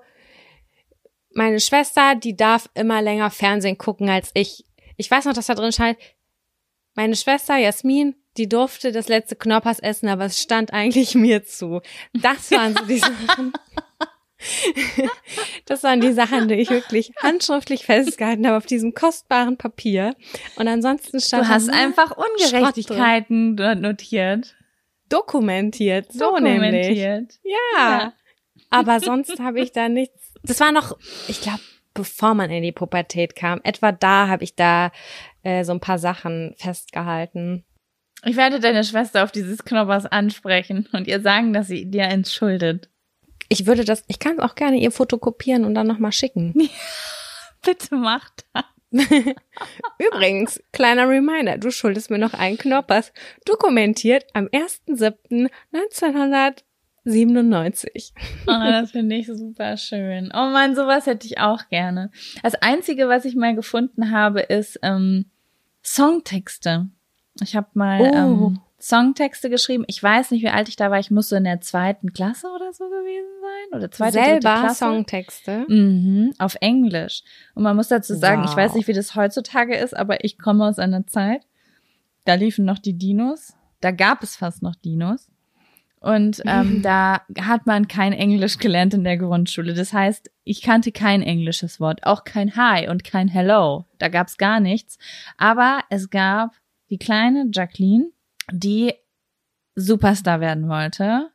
S1: meine Schwester, die darf immer länger Fernsehen gucken als ich. Ich weiß noch, dass da drin stand, meine Schwester Jasmin, die durfte das letzte Knoppers essen, aber es stand eigentlich mir zu. Das waren so die Sachen. Das waren die Sachen, die ich wirklich handschriftlich festgehalten habe auf diesem kostbaren Papier. Und ansonsten stand
S2: Du hast einfach Ungerechtigkeiten dort notiert.
S1: dokumentiert, so nämlich.
S2: Dokumentiert.
S1: Ja.
S2: Ja.
S1: Aber sonst habe ich da nichts. Das war noch, ich glaube, bevor man in die Pubertät kam. Etwa da habe ich da äh, so ein paar Sachen festgehalten.
S2: Ich werde deine Schwester auf dieses Knoppers ansprechen und ihr sagen, dass sie dir eins schuldet.
S1: Ich würde das, ich kann es auch gerne ihr fotokopieren und dann nochmal schicken.
S2: Bitte mach das.
S1: Übrigens, kleiner Reminder, du schuldest mir noch einen Knoppers. Dokumentiert am 1.7.1997.
S2: Oh, das finde ich super schön. Oh man, sowas hätte ich auch gerne. Das Einzige, was ich mal gefunden habe, ist ähm, Songtexte. Ich habe mal
S1: Oh.
S2: ähm, Songtexte geschrieben. Ich weiß nicht, wie alt ich da war. Ich muss so in der zweiten Klasse oder so gewesen sein. Oder zweite,
S1: Selber
S2: Klasse.
S1: Songtexte.
S2: Mhm, auf Englisch. Und man muss dazu sagen, ich
S1: Wow.
S2: weiß nicht, wie das heutzutage ist, aber ich komme aus einer Zeit, da liefen noch die Dinos. Da gab es fast noch Dinos. Und ähm, da hat man kein Englisch gelernt in der Grundschule. Das heißt, ich kannte kein englisches Wort, auch kein Hi und kein Hello. Da gab es gar nichts. Aber es gab die kleine Jacqueline, die Superstar werden wollte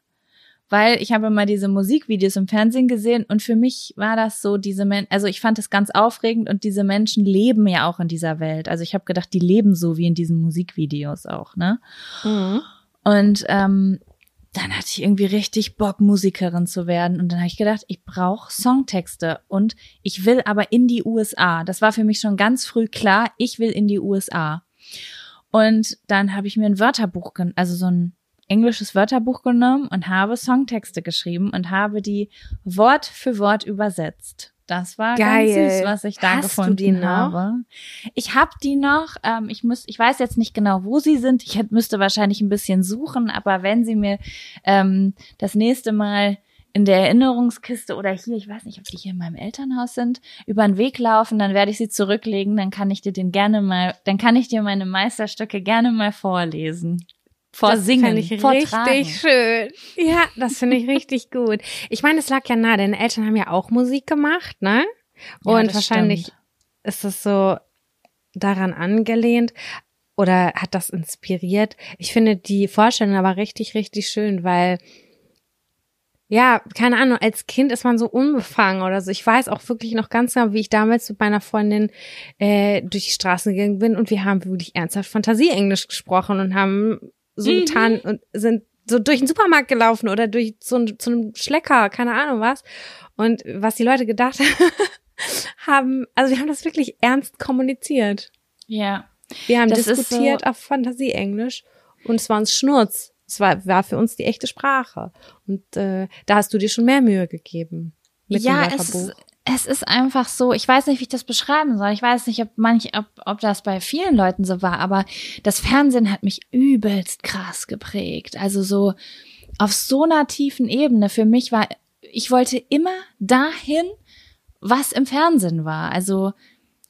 S2: weil ich habe immer diese Musikvideos im Fernsehen gesehen und für mich war das so diese Men also ich fand es ganz aufregend und diese Menschen leben ja auch in dieser Welt. Also ich habe gedacht, die leben so wie in diesen Musikvideos auch, ne?
S1: Mhm.
S2: Und ähm, dann hatte ich irgendwie richtig Bock, Musikerin zu werden. Und dann habe ich gedacht, ich brauche Songtexte und ich will aber in die USA. Das war für mich schon ganz früh klar, ich will in die USA. Und dann habe ich mir ein Wörterbuch, also so ein englisches Wörterbuch genommen und habe Songtexte geschrieben und habe die Wort für Wort übersetzt. Das war
S1: Geil.
S2: ganz süß, was ich da
S1: Hast du
S2: gefunden
S1: die noch?
S2: habe. Ich habe die noch. Ähm, ich muss, ich weiß jetzt nicht genau, wo sie sind. Ich hätt, müsste wahrscheinlich ein bisschen suchen, aber wenn sie mir ähm, das nächste Mal in der Erinnerungskiste oder hier, ich weiß nicht, ob die hier in meinem Elternhaus sind, über den Weg laufen, dann werde ich sie zurücklegen, dann kann ich dir den gerne mal, dann kann ich dir meine Meisterstücke gerne mal vorlesen. Vorsingen,
S1: das ich
S2: vortragen.
S1: richtig schön. Ja, das finde ich richtig gut. Ich meine, es lag ja nahe, deine Eltern haben ja auch Musik gemacht, ne?
S2: Ja,
S1: Und
S2: das
S1: wahrscheinlich
S2: stimmt.
S1: ist es so daran angelehnt oder hat das inspiriert. Ich finde die Vorstellung aber richtig, richtig schön, weil ja, keine Ahnung, als Kind ist man so unbefangen oder so. Ich weiß auch wirklich noch ganz genau, wie ich damals mit meiner Freundin äh, durch die Straßen gegangen bin und wir haben wirklich ernsthaft Fantasieenglisch gesprochen und haben so
S2: Mhm.
S1: getan und sind so durch den Supermarkt gelaufen oder durch so ein, zu einem Schlecker, keine Ahnung was. Und was die Leute gedacht haben, also wir haben das wirklich ernst kommuniziert.
S2: Ja.
S1: Wir haben
S2: Das
S1: diskutiert
S2: so-
S1: auf Fantasieenglisch und es war uns Schnurz. Es war, war für uns die echte Sprache. Und äh, da hast du dir schon mehr Mühe gegeben. Mit
S2: ja,
S1: dem
S2: es, es ist einfach so, ich weiß nicht, wie ich das beschreiben soll. Ich weiß nicht, ob manch, ob, ob das bei vielen Leuten so war, aber das Fernsehen hat mich übelst krass geprägt. Also so auf so einer tiefen Ebene. Für mich war, ich wollte immer dahin, was im Fernsehen war. Also,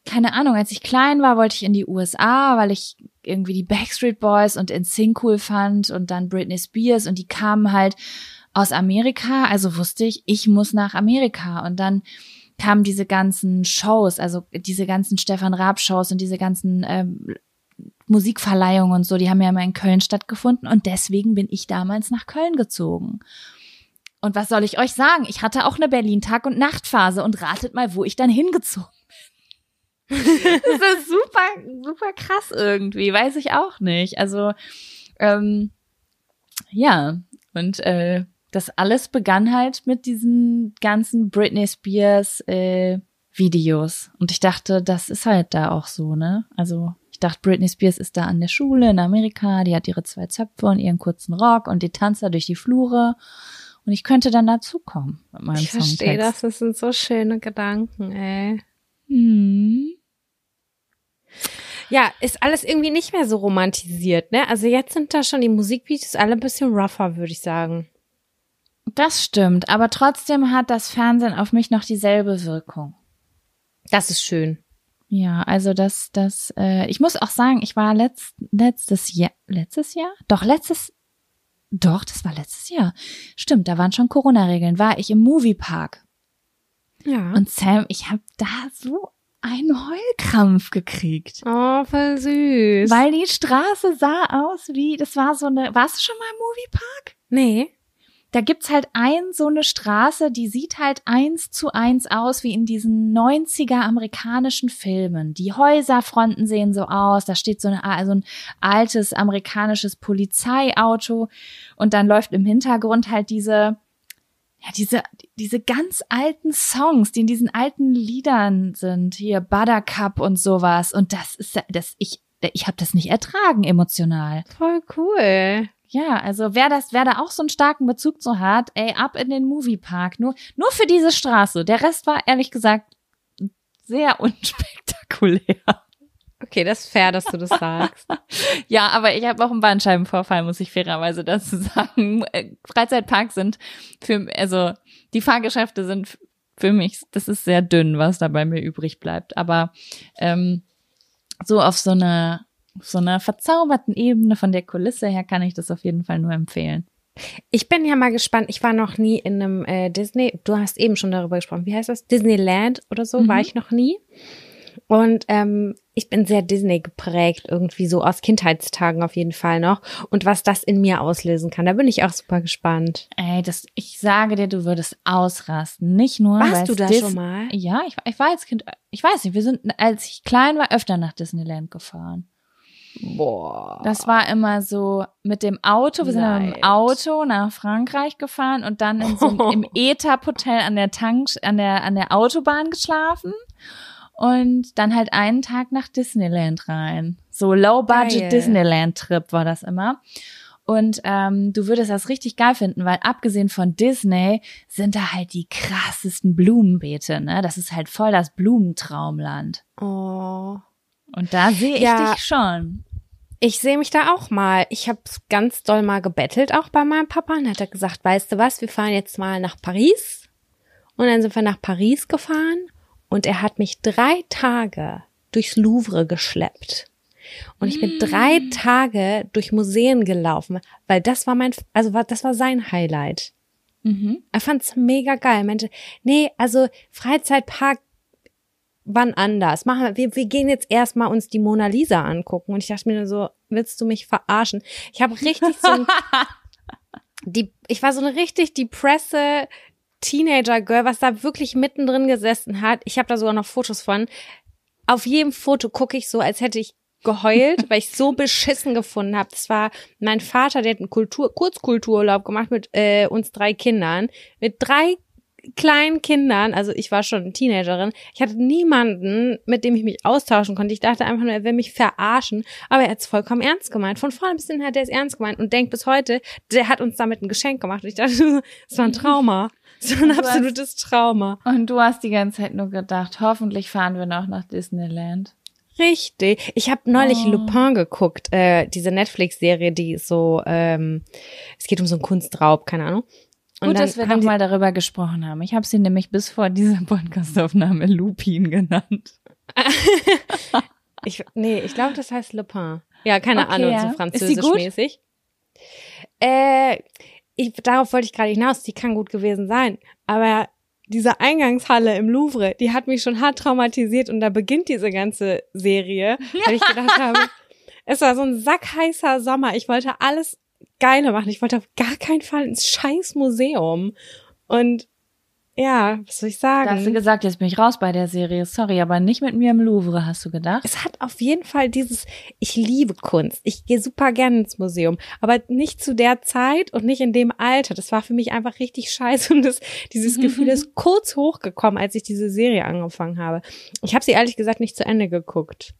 S2: keine Ahnung, als ich klein war, wollte ich in die USA, weil ich irgendwie die Backstreet Boys und NSYNC cool fand und dann Britney Spears und die kamen halt aus Amerika, also wusste ich, ich muss nach Amerika und dann kamen diese ganzen Shows, also diese ganzen Stefan Raab Shows und diese ganzen ähm, Musikverleihungen und so, die haben ja immer in Köln stattgefunden und deswegen bin ich damals nach Köln gezogen. Und was soll ich euch sagen? Ich hatte auch eine Berlin-Tag- und Nachtphase und ratet mal, wo ich dann hingezogen. das ist super, super krass irgendwie, weiß ich auch nicht. Also, ähm, ja, und äh, das alles begann halt mit diesen ganzen Britney Spears äh, Videos. Und ich dachte, das ist halt da auch so, ne? Also ich dachte, Britney Spears ist da an der Schule in Amerika, die hat ihre zwei Zöpfe und ihren kurzen Rock und die tanzt da durch die Flure. Und ich könnte dann dazukommen mit meinem
S1: Ich verstehe das,
S2: Songtext.
S1: das sind so schöne Gedanken, ey.
S2: Hm.
S1: Ja, ist alles irgendwie nicht mehr so romantisiert, ne? Also jetzt sind da schon die Musikvideos alle ein bisschen rougher, würde ich sagen.
S2: Das stimmt, aber trotzdem hat das Fernsehen auf mich noch dieselbe Wirkung.
S1: Das ist schön.
S2: Ja, also das, das, äh, ich muss auch sagen, ich war letzt, letztes Jahr, letztes Jahr? Doch, letztes, doch, das war letztes Jahr. Stimmt, da waren schon Corona-Regeln, war ich im Moviepark.
S1: Ja.
S2: Und Sam, ich habe da so einen Heulkrampf gekriegt.
S1: oh, voll süß.
S2: Weil die Straße sah aus wie, das war so eine, warst du schon mal im Moviepark?
S1: nee.
S2: da gibt's halt ein so eine Straße, die sieht halt eins zu eins aus wie in diesen 90er amerikanischen Filmen. Die Häuserfronten sehen so aus, da steht so, eine, so ein altes amerikanisches Polizeiauto und dann läuft im Hintergrund halt diese ja, diese, diese ganz alten Songs, die in diesen alten Liedern sind, hier Buttercup und sowas. Und das ist, das, ich, ich habe das nicht ertragen emotional.
S1: Voll cool.
S2: Ja, also wer das, wer da auch so einen starken Bezug zu hat, ey, ab in den Moviepark. Nur, nur für diese Straße. Der Rest war ehrlich gesagt sehr unspektakulär.
S1: Okay, das ist fair, dass du das sagst.
S2: Ja, aber ich habe auch einen Bandscheibenvorfall, muss ich fairerweise dazu sagen. Äh, Freizeitparks sind für, also die Fahrgeschäfte sind für mich, das ist sehr dünn, was da bei mir übrig bleibt. Aber ähm, so auf so einer auf so einer verzauberten Ebene von der Kulisse her kann ich das auf jeden Fall nur empfehlen.
S1: Ich bin ja mal gespannt. Ich war noch nie in einem äh, Disney. Du hast eben schon darüber gesprochen. Wie heißt das? Disneyland oder so
S2: Mhm.
S1: war ich noch nie. Und ähm, ich bin sehr Disney geprägt, irgendwie so aus Kindheitstagen auf jeden Fall noch. Und was das in mir auslösen kann, da bin ich auch super gespannt.
S2: Ey, das, ich sage dir, du würdest ausrasten. Nicht nur.
S1: Warst du da
S2: Dis-
S1: schon mal?
S2: Ja, ich, war- ich war als Kind, ich weiß nicht, wir sind, als ich klein war, öfter nach Disneyland gefahren.
S1: Boah.
S2: Das war immer so mit dem Auto, wir sind mit dem. Auto nach Frankreich gefahren und dann in so einem, im ETAP-Hotel an der Tank, an der, an der Autobahn geschlafen und dann halt einen Tag nach Disneyland rein. So. Low-Budget Disneyland-Trip war das immer. Und ähm, du würdest das richtig geil finden, weil abgesehen von Disney sind da halt die krassesten Blumenbeete, ne? Das ist halt voll das Blumentraumland.
S1: Oh.
S2: Und da sehe ich
S1: Ja.
S2: dich schon.
S1: Ich sehe mich da auch mal. Ich habe ganz doll mal gebettelt auch bei meinem Papa und hat er gesagt, weißt du was, wir fahren jetzt mal nach Paris. Und dann sind wir nach Paris gefahren und er hat mich drei Tage durchs Louvre geschleppt. Und ich bin drei Tage durch Museen gelaufen, weil das war mein, also war, das war sein Highlight.
S2: Mhm.
S1: Er fand's mega geil. Meinte, nee, also Freizeitpark wann anders. Machen wir, wir, wir gehen jetzt erstmal uns die Mona Lisa angucken. Und ich dachte mir nur so, willst du mich verarschen? Ich habe richtig so ein, die, ich war so eine richtig die Presse Teenager Girl, was da wirklich mittendrin gesessen hat. Ich habe da sogar noch Fotos von. Auf jedem Foto gucke ich so, als hätte ich geheult, weil ich so beschissen gefunden habe. Das war mein Vater, der hat einen Kultur Kurzkultururlaub gemacht mit äh, uns drei Kindern, mit drei kleinen Kindern, also ich war schon Teenagerin, ich hatte niemanden, mit dem ich mich austauschen konnte. Ich dachte einfach nur, er will mich verarschen, aber er hat es vollkommen ernst gemeint. Von vorne bis hinten hat er es ernst gemeint und denkt bis heute, der hat uns damit ein Geschenk gemacht. Und ich dachte, es war ein Trauma. War ein
S2: hast-
S1: absolutes Trauma.
S2: Und du hast die ganze Zeit nur gedacht, hoffentlich fahren wir noch nach Disneyland.
S1: Richtig. Ich habe neulich
S2: Oh.
S1: Lupin geguckt, äh, diese Netflix-Serie, die so, ähm, es geht um so einen Kunstraub, keine Ahnung. Und
S2: Gut, dass wir
S1: haben
S2: noch
S1: die-
S2: mal darüber gesprochen haben. Ich habe sie nämlich bis vor dieser Podcastaufnahme Lupin genannt.
S1: Ich, nee, ich glaube, das heißt Le Pen. Ja, keine
S2: Okay,
S1: Ahnung,
S2: ja.
S1: so
S2: Ist sie
S1: französisch
S2: gut?
S1: mäßig. Äh, ich, darauf wollte ich gerade hinaus, die kann gut gewesen sein. Aber diese Eingangshalle im Louvre, die hat mich schon hart traumatisiert und da beginnt diese ganze Serie, weil ich gedacht habe, es war so ein sackheißer Sommer. Ich wollte alles Geile machen. Ich wollte auf gar keinen Fall ins scheiß Museum. Und ja, was soll ich sagen?
S2: Da hast du gesagt, jetzt bin ich raus bei der Serie. Sorry, aber nicht mit mir im Louvre, hast du gedacht?
S1: es hat auf jeden Fall dieses, ich liebe Kunst. Ich gehe super gerne ins Museum, aber nicht zu der Zeit und nicht in dem Alter. Das war für mich einfach richtig scheiße und das, dieses Gefühl ist kurz hochgekommen, als ich diese Serie angefangen habe. Ich habe sie ehrlich gesagt nicht zu Ende geguckt.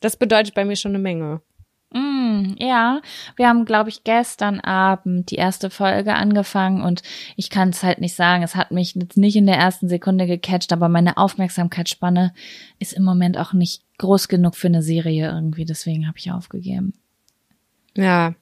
S1: Das bedeutet bei mir schon eine Menge.
S2: Mm, ja, wir haben, glaube ich, gestern Abend die erste Folge angefangen und ich kann es halt nicht sagen. Es hat mich jetzt nicht in der ersten Sekunde gecatcht, aber meine Aufmerksamkeitsspanne ist im Moment auch nicht groß genug für eine Serie irgendwie. Deswegen habe ich aufgegeben.
S1: Ja.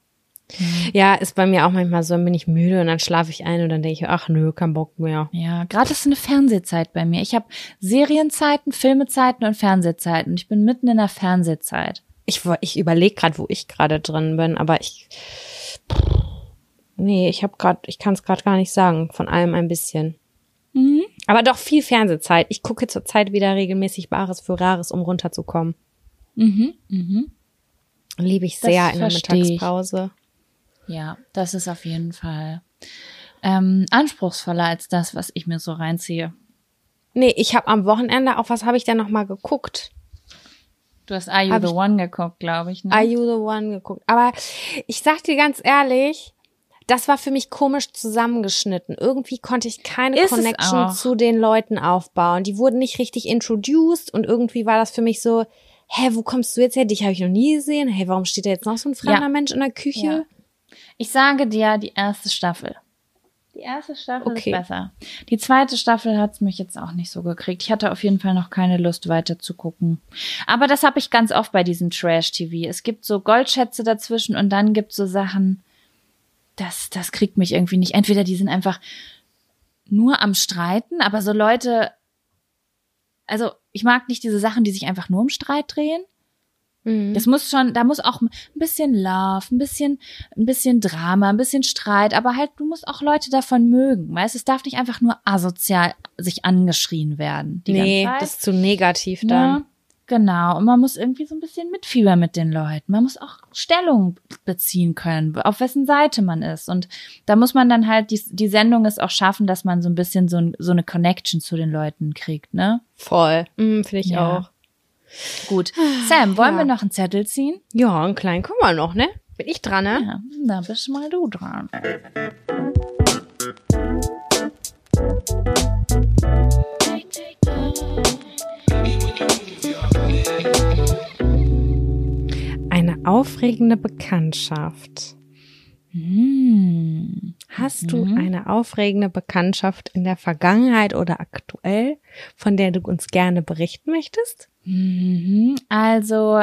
S1: Ja, ist bei mir auch manchmal so, dann bin ich müde und dann schlafe ich ein und dann denke ich, ach nö, kein Bock mehr.
S2: Ja, gerade ist eine Fernsehzeit bei mir. Ich habe Serienzeiten, Filmezeiten und Fernsehzeiten. Ich bin mitten in der Fernsehzeit.
S1: Ich, ich überlege gerade, wo ich gerade drin bin, aber ich. Nee, ich habe gerade, ich kann es gerade gar nicht sagen. Von allem ein bisschen.
S2: Mhm.
S1: Aber doch viel Fernsehzeit. Ich gucke zurzeit wieder regelmäßig Bares für Rares, um runterzukommen.
S2: Mhm. Mhm.
S1: Liebe ich
S2: Das
S1: sehr in der
S2: versteh ich.
S1: Mittagspause.
S2: Ja, das ist auf jeden Fall ähm, anspruchsvoller als das, was ich mir so reinziehe.
S1: Nee, ich habe am Wochenende, auf was habe ich denn noch mal geguckt?
S2: Du hast Are You the One geguckt, glaube ich. Ne?
S1: Are You the One geguckt. Aber ich sag dir ganz ehrlich, das war für mich komisch zusammengeschnitten. Irgendwie konnte ich keine
S2: Ist
S1: Connection zu den Leuten aufbauen. Die wurden nicht richtig introduced und irgendwie war das für mich so, hä, wo kommst du jetzt her? Dich habe ich noch nie gesehen. Hey, warum steht da jetzt noch so ein fremder
S2: Ja.
S1: Mensch in der Küche?
S2: Ja. Ich sage dir, die erste Staffel. Die erste Staffel
S1: Okay.
S2: ist besser. Die zweite Staffel hat's mich jetzt auch nicht so gekriegt. Ich hatte auf jeden Fall noch keine Lust weiter zu gucken. Aber das habe ich ganz oft bei diesem Trash-TV. Es gibt so Goldschätze dazwischen und dann gibt's so Sachen, das, das kriegt mich irgendwie nicht. Entweder die sind einfach nur am Streiten, aber so Leute, also ich mag nicht diese Sachen, die sich einfach nur um Streit drehen.
S1: Mhm.
S2: Das muss schon, da muss auch ein bisschen Love, ein bisschen, ein bisschen Drama, ein bisschen Streit, aber halt, du musst auch Leute davon mögen, weißt? Es darf nicht einfach nur asozial sich angeschrien werden. Die
S1: nee,
S2: ganze Zeit.
S1: das ist zu negativ dann.
S2: Ja, genau. Und man muss irgendwie so ein bisschen mitfiebern mit den Leuten. Man muss auch Stellung beziehen können, auf wessen Seite man ist. Und da muss man dann halt, die, die Sendung ist auch schaffen, dass man so ein bisschen so, ein, so eine Connection zu den Leuten kriegt, ne?
S1: Voll. Mhm, Finde ich
S2: Ja.
S1: auch.
S2: Gut. Sam, wollen
S1: Ja.
S2: wir noch einen Zettel ziehen?
S1: Ja, einen kleinen kommen wir noch, ne? Bin ich dran, ne?
S2: Ja, da bist mal du dran.
S1: Eine aufregende Bekanntschaft.
S2: Hm.
S1: Hast du eine aufregende Bekanntschaft in der Vergangenheit oder aktuell, von der du uns gerne berichten möchtest?
S2: Mhm. Also,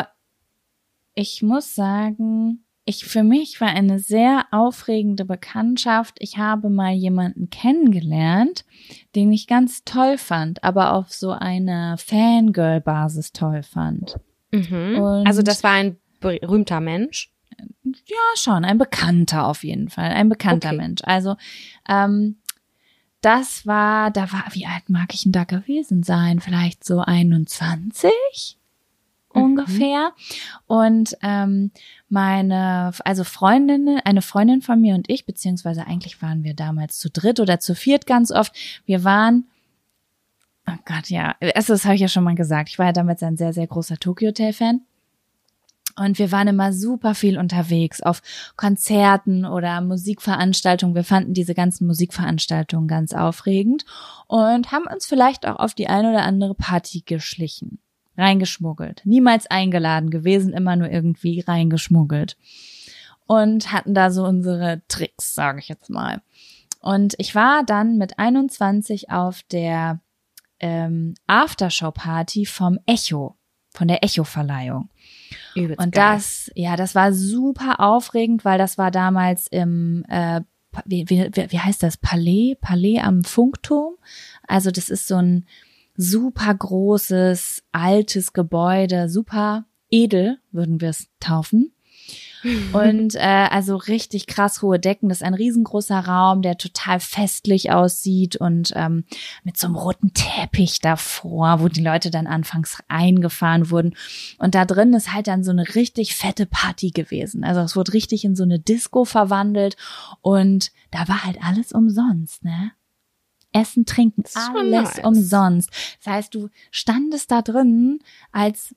S2: ich muss sagen, ich für mich war eine sehr aufregende Bekanntschaft. Ich habe mal jemanden kennengelernt, den ich ganz toll fand, aber auf so einer Fangirl-Basis toll fand.
S1: Mhm. Also das war ein berühmter Mensch.
S2: Ja, schon, ein Bekannter auf jeden Fall, ein bekannter
S1: Okay.
S2: Mensch. Also ähm, das war, da war, wie alt mag ich denn da gewesen sein? Vielleicht so 21
S1: Mhm.
S2: ungefähr. Und ähm, meine, also Freundin, eine Freundin von mir und ich, beziehungsweise eigentlich waren wir damals zu dritt oder zu viert ganz oft. Wir waren Oh Gott, ja. Also, das habe ich ja schon mal gesagt. Ich war ja damals ein sehr, sehr großer Tokyo Hotel Fan. Und wir waren immer super viel unterwegs auf Konzerten oder Musikveranstaltungen. Wir fanden diese ganzen Musikveranstaltungen ganz aufregend und haben uns vielleicht auch auf die eine oder andere Party geschlichen, reingeschmuggelt. Niemals eingeladen gewesen, immer nur irgendwie reingeschmuggelt. Und hatten da so unsere Tricks, sage ich jetzt mal. Und ich war dann mit 21 auf der ähm, Aftershow-Party vom Echo, von der Echo-Verleihung.
S1: Übelst
S2: Und
S1: geil.
S2: das, ja, das war super aufregend, weil das war damals im, äh, wie, wie wie heißt das, Palais, Palais am Funkturm. Also das ist so ein super großes, altes Gebäude, super edel, würden wir es taufen. Und äh, also richtig krass hohe Decken. Das ist ein riesengroßer Raum, der total festlich aussieht und ähm, mit so einem roten Teppich davor, wo die Leute dann anfangs eingefahren wurden. Und da drin ist halt dann so eine richtig fette Party gewesen. Also es wurde richtig in so eine Disco verwandelt und da war halt alles umsonst, ne? Essen, Trinken, alles
S1: nice.
S2: umsonst. Das heißt, du standest da drin als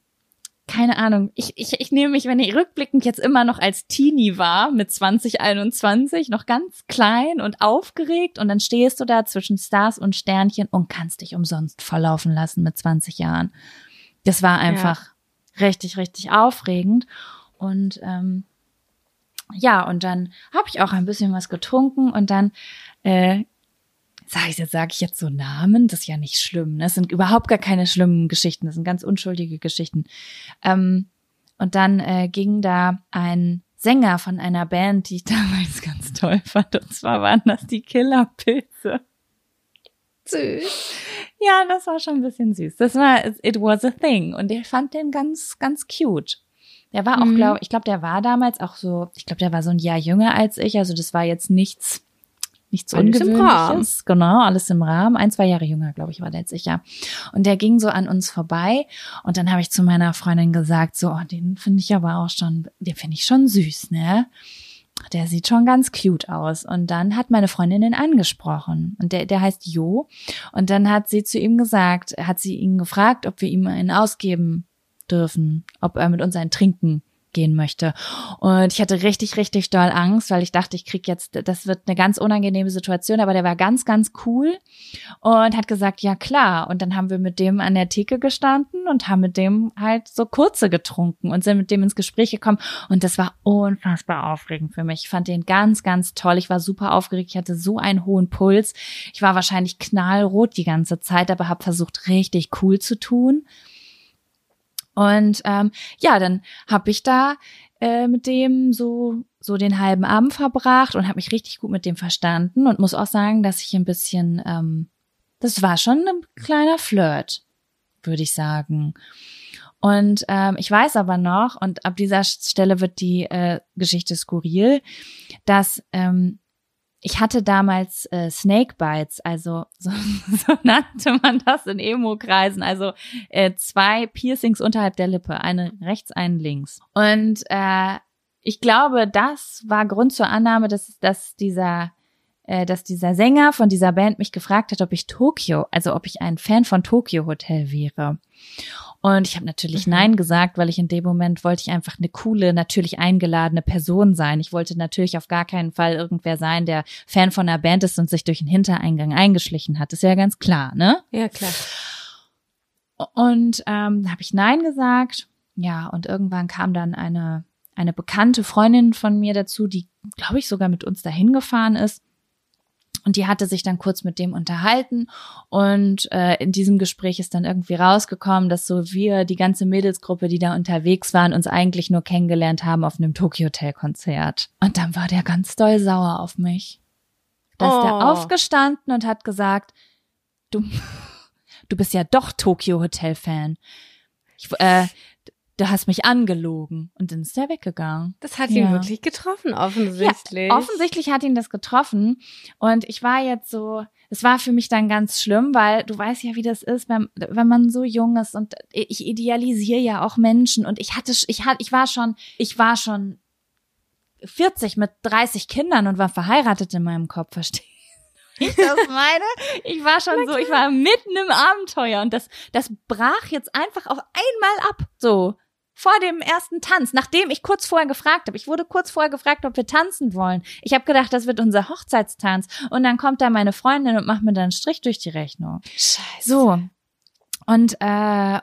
S2: keine Ahnung, ich, ich, ich nehme mich, wenn ich rückblickend jetzt immer noch als Teenie war, mit 2021, noch ganz klein und aufgeregt und dann stehst du da zwischen Stars und Sternchen und kannst dich umsonst verlaufen lassen mit 20 Jahren. Das war einfach richtig, richtig aufregend. Und ähm, ja, und dann habe ich auch ein bisschen was getrunken und dann äh, sage ich jetzt, sage ich jetzt so Namen, das ist ja nicht schlimm. Ne? Das sind überhaupt gar keine schlimmen Geschichten, das sind ganz unschuldige Geschichten. Ähm, und dann äh, ging da ein Sänger von einer Band, die ich damals ganz toll fand, und zwar waren das die Killerpilze.
S1: Süß.
S2: Ja, das war schon ein bisschen süß. Das war, it was a thing. Und ich fand den ganz, ganz cute. Der war auch,
S1: Mhm.
S2: glaube ich, glaube, der war damals auch so, ich glaube, der war so ein Jahr jünger als ich. Also das war jetzt nichts, nichts
S1: Alles im
S2: Ungewöhnliches. Genau, alles im Rahmen. Ein, zwei Jahre jünger, glaube ich, war der jetzt sicher. Und der ging so an uns vorbei. Und dann habe ich zu meiner Freundin gesagt, so, oh, den finde ich aber auch schon, den finde ich schon süß, ne? Der sieht schon ganz cute aus. Und dann hat meine Freundin ihn angesprochen. Und der, der heißt Jo. Und dann hat sie zu ihm gesagt, hat sie ihn gefragt, ob wir ihm einen ausgeben dürfen, ob er mit uns ein Trinken gehen möchte. Und ich hatte richtig, richtig doll Angst, weil ich dachte, ich krieg jetzt, das wird eine ganz unangenehme Situation, aber der war ganz, ganz cool und hat gesagt, ja klar. Und dann haben wir mit dem an der Theke gestanden und haben mit dem halt so kurze getrunken und sind mit dem ins Gespräch gekommen. Und das war unfassbar aufregend für mich. Ich fand den ganz, ganz toll. Ich war super aufgeregt. Ich hatte so einen hohen Puls. Ich war wahrscheinlich knallrot die ganze Zeit, aber habe versucht, richtig cool zu tun. Und ähm, ja, dann habe ich da äh, mit dem so so den halben Abend verbracht und habe mich richtig gut mit dem verstanden und muss auch sagen, dass ich ein bisschen, ähm, das war schon ein kleiner Flirt, würde ich sagen. Und ähm, ich weiß aber noch, und ab dieser Stelle wird die äh, Geschichte skurril, dass ähm, ich hatte damals äh, Snakebites, also so, so nannte man das in Emo-Kreisen, also äh, zwei Piercings unterhalb der Lippe, eine rechts, einen links. Und äh, ich glaube, das war Grund zur Annahme, dass, dass dieser äh, dass dieser Sänger von dieser Band mich gefragt hat, ob ich Tokio, also ob ich ein Fan von Tokyo Hotel wäre. Und ich habe natürlich
S1: Mhm.
S2: Nein gesagt, weil ich in dem Moment wollte ich einfach eine coole, natürlich eingeladene Person sein. Ich wollte natürlich auf gar keinen Fall irgendwer sein, der Fan von einer Band ist und sich durch den Hintereingang eingeschlichen hat. ist ja ganz klar, ne?
S1: Ja, klar.
S2: Und ähm, habe ich Nein gesagt. Ja, und irgendwann kam dann eine, eine bekannte Freundin von mir dazu, die, glaube ich, sogar mit uns dahin gefahren ist. Und die hatte sich dann kurz mit dem unterhalten und äh, in diesem Gespräch ist dann irgendwie rausgekommen, dass so wir, die ganze Mädelsgruppe, die da unterwegs waren, uns eigentlich nur kennengelernt haben auf einem Tokyo Hotel Konzert. Und dann war der ganz doll sauer auf mich. Da ist
S1: Oh.
S2: der aufgestanden und hat gesagt, du, du bist ja doch Tokyo Hotel Fan. Ich, äh, du hast mich angelogen. Und dann ist der weggegangen.
S1: Das hat ihn
S2: Ja.
S1: wirklich getroffen, offensichtlich.
S2: Offensichtlich hat ihn das getroffen. Und ich war jetzt so, es war für mich dann ganz schlimm, weil du weißt ja, wie das ist, wenn, wenn man so jung ist und ich idealisiere ja auch Menschen und ich hatte, ich hatte, ich war schon, ich war schon 40 mit 30 Kindern und war verheiratet in meinem Kopf, verstehst du? Ich das meine? Ich war schon so, ich war mitten im Abenteuer und das, das brach jetzt einfach auf einmal ab. So. Vor dem ersten Tanz, nachdem ich kurz vorher gefragt habe. Ich wurde kurz vorher gefragt, ob wir tanzen wollen. Ich habe gedacht, das wird unser Hochzeitstanz. Und dann kommt da meine Freundin und macht mir dann einen Strich durch die Rechnung.
S1: Scheiße.
S2: So. Und äh,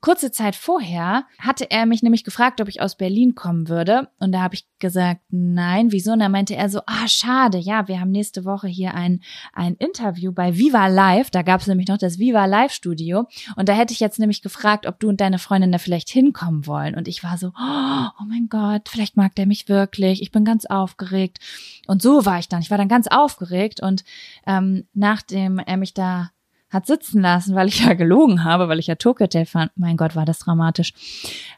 S2: kurze Zeit vorher hatte er mich nämlich gefragt, ob ich aus Berlin kommen würde. Und da habe ich gesagt, nein, wieso? Und da meinte er so, ah, schade, ja, wir haben nächste Woche hier ein, ein Interview bei Viva Live. Da gab es nämlich noch das Viva Live Studio. Und da hätte ich jetzt nämlich gefragt, ob du und deine Freundin da vielleicht hinkommen wollen. Und ich war so, oh mein Gott, vielleicht mag der mich wirklich. Ich bin ganz aufgeregt. Und so war ich dann. Ich war dann ganz aufgeregt. Und ähm, nachdem er mich da hat sitzen lassen, weil ich ja gelogen habe, weil ich ja Tokyo fand. Mein Gott, war das dramatisch.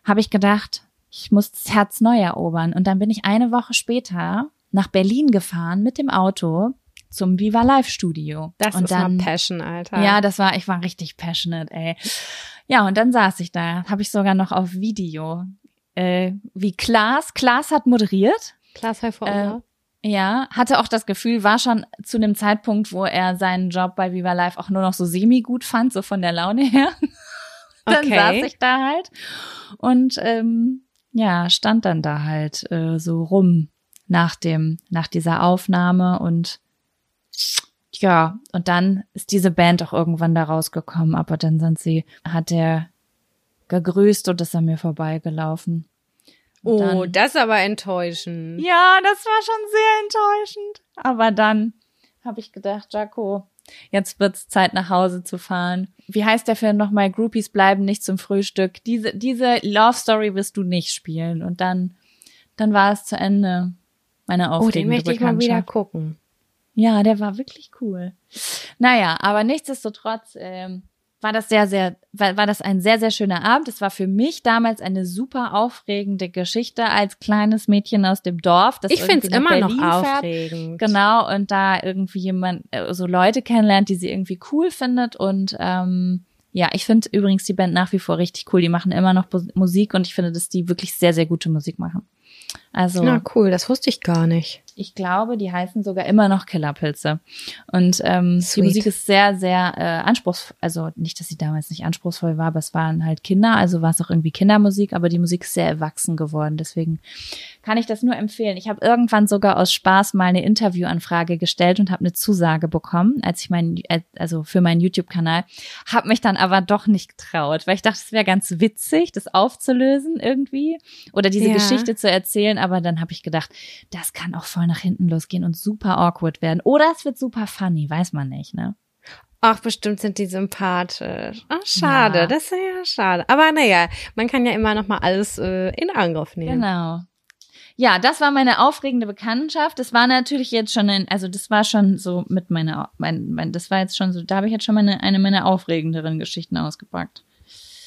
S2: Habe ich gedacht, ich muss das Herz neu erobern. Und dann bin ich eine Woche später nach Berlin gefahren mit dem Auto zum Viva Live Studio.
S1: Das
S2: und
S1: ist
S2: dann,
S1: mal Passion, Alter.
S2: Ja, das war, ich war richtig passionate, ey. Ja, und dann saß ich da, habe ich sogar noch auf Video, äh, wie Klaas, Klaas hat moderiert.
S1: Klaas Häufer
S2: Äh, ja, hatte auch das Gefühl, war schon zu dem Zeitpunkt, wo er seinen Job bei Viva Live auch nur noch so semi gut fand, so von der Laune her. dann
S1: Okay.
S2: saß ich da halt und ähm, ja, stand dann da halt äh, so rum nach dem, nach dieser Aufnahme und ja, und dann ist diese Band auch irgendwann da rausgekommen, aber dann sind sie, hat er gegrüßt und ist an mir vorbeigelaufen.
S1: Oh,
S2: dann-
S1: das ist aber enttäuschend.
S2: ja, das war schon sehr enttäuschend. Aber dann habe ich gedacht, Jaco, jetzt wird's Zeit nach Hause zu fahren. Wie heißt der Film nochmal? Groupies bleiben nicht zum Frühstück. Diese, diese Love Story wirst du nicht spielen. Und dann, dann war es zu Ende. Meine
S1: Oh, den möchte ich mal wieder gucken.
S2: Ja, der war wirklich cool. Naja, aber nichtsdestotrotz ähm, war das sehr, sehr, war, war das ein sehr, sehr schöner Abend. Es war für mich damals eine super aufregende Geschichte als kleines Mädchen aus dem Dorf. Das
S1: Ich finde es immer noch
S2: Berlin fährt.
S1: aufregend.
S2: Genau, und da irgendwie jemand, äh, so Leute kennenlernt, die sie irgendwie cool findet. Und ähm, ja, ich finde übrigens die Band nach wie vor richtig cool. Die machen immer noch Musik und ich finde, dass die wirklich sehr, sehr gute Musik machen. Also
S1: Na cool, das wusste ich gar nicht.
S2: ich glaube, die heißen sogar immer noch Killerpilze. Und ähm, die. Musik ist sehr, sehr äh, anspruchsvoll. Also nicht, dass sie damals nicht anspruchsvoll war, aber es waren halt Kinder, also war es auch irgendwie Kindermusik, aber die Musik ist sehr erwachsen geworden. Deswegen kann ich das nur empfehlen. Ich habe irgendwann sogar aus Spaß mal eine Interviewanfrage gestellt und habe eine Zusage bekommen, als ich meinen, äh, also für meinen YouTube-Kanal, habe mich dann aber doch nicht getraut, weil ich dachte, es wäre ganz witzig, das aufzulösen irgendwie oder diese
S1: Ja.
S2: Geschichte zu erzählen. Aber dann habe ich gedacht, das kann auch voll nach hinten losgehen und super awkward werden. Oder es wird super funny, weiß man nicht, ne?
S1: Ach, bestimmt sind die sympathisch. Ach, schade,
S2: Ja.
S1: das ist ja schade. Aber naja, man kann ja immer noch mal alles äh, in Angriff nehmen.
S2: Genau. Ja, das war meine aufregende Bekanntschaft. Das war natürlich jetzt schon ein, also das war schon so mit meiner, mein, mein, das war jetzt schon so, da habe ich jetzt schon meine, eine meiner aufregenderen Geschichten ausgepackt.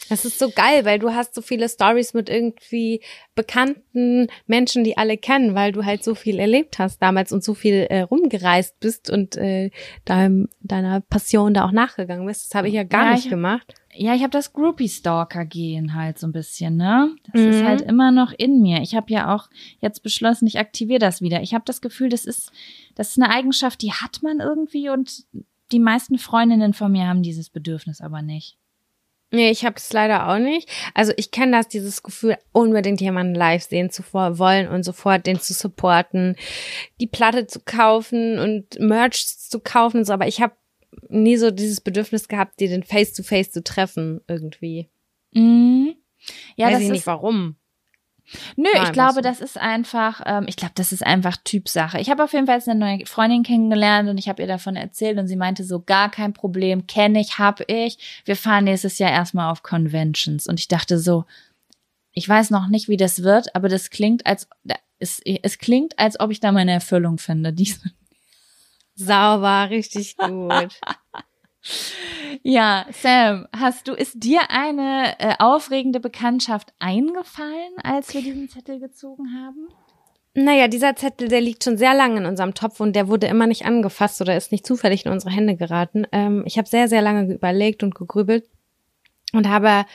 S1: Das ist so geil, weil du hast so viele Stories mit irgendwie bekannten Menschen, die alle kennen, weil du halt so viel erlebt hast damals und so viel äh, rumgereist bist und äh, deinem, deiner Passion da auch nachgegangen bist. Das habe ich ja gar
S2: Ja,
S1: nicht
S2: ich-
S1: gemacht.
S2: Ja, ich habe das Groupie-Stalker-Gehen halt so ein bisschen, ne? Das ist
S1: Mhm.
S2: halt immer noch in mir. Ich habe ja auch jetzt beschlossen, ich aktiviere das wieder. Ich habe das Gefühl, das ist, das ist eine Eigenschaft, die hat man irgendwie und die meisten Freundinnen von mir haben dieses Bedürfnis aber nicht.
S1: Nee, ich habe es leider auch nicht. Also ich kenne das, dieses Gefühl, unbedingt jemanden live sehen zu wollen und sofort den zu supporten, die Platte zu kaufen und Merch zu kaufen und so. Aber ich habe nie so dieses Bedürfnis gehabt, dir den Face-to-Face zu treffen irgendwie.
S2: Mhm. Ja,
S1: Weiß
S2: das
S1: ich
S2: ist,
S1: nicht warum.
S2: Nö,
S1: War
S2: ich glaube,
S1: so.
S2: das ist einfach, ähm, ich glaube, das ist einfach Typsache. Ich habe auf jeden Fall jetzt eine neue Freundin kennengelernt und ich habe ihr davon erzählt und sie meinte so, gar kein Problem, kenne ich, hab ich. Wir fahren nächstes Jahr erstmal auf Conventions. Und ich dachte so, ich weiß noch nicht, wie das wird, aber das klingt, als es, es klingt, als ob ich da meine Erfüllung finde.
S1: Sauber, richtig gut.
S2: ja, Sam, hast du, ist dir eine äh, aufregende Bekanntschaft eingefallen, als wir diesen Zettel gezogen haben?
S1: Naja, dieser Zettel, der liegt schon sehr lange in unserem Topf und der wurde immer nicht angefasst oder ist nicht zufällig in unsere Hände geraten. Ähm, ich habe sehr, sehr lange überlegt und gegrübelt und habe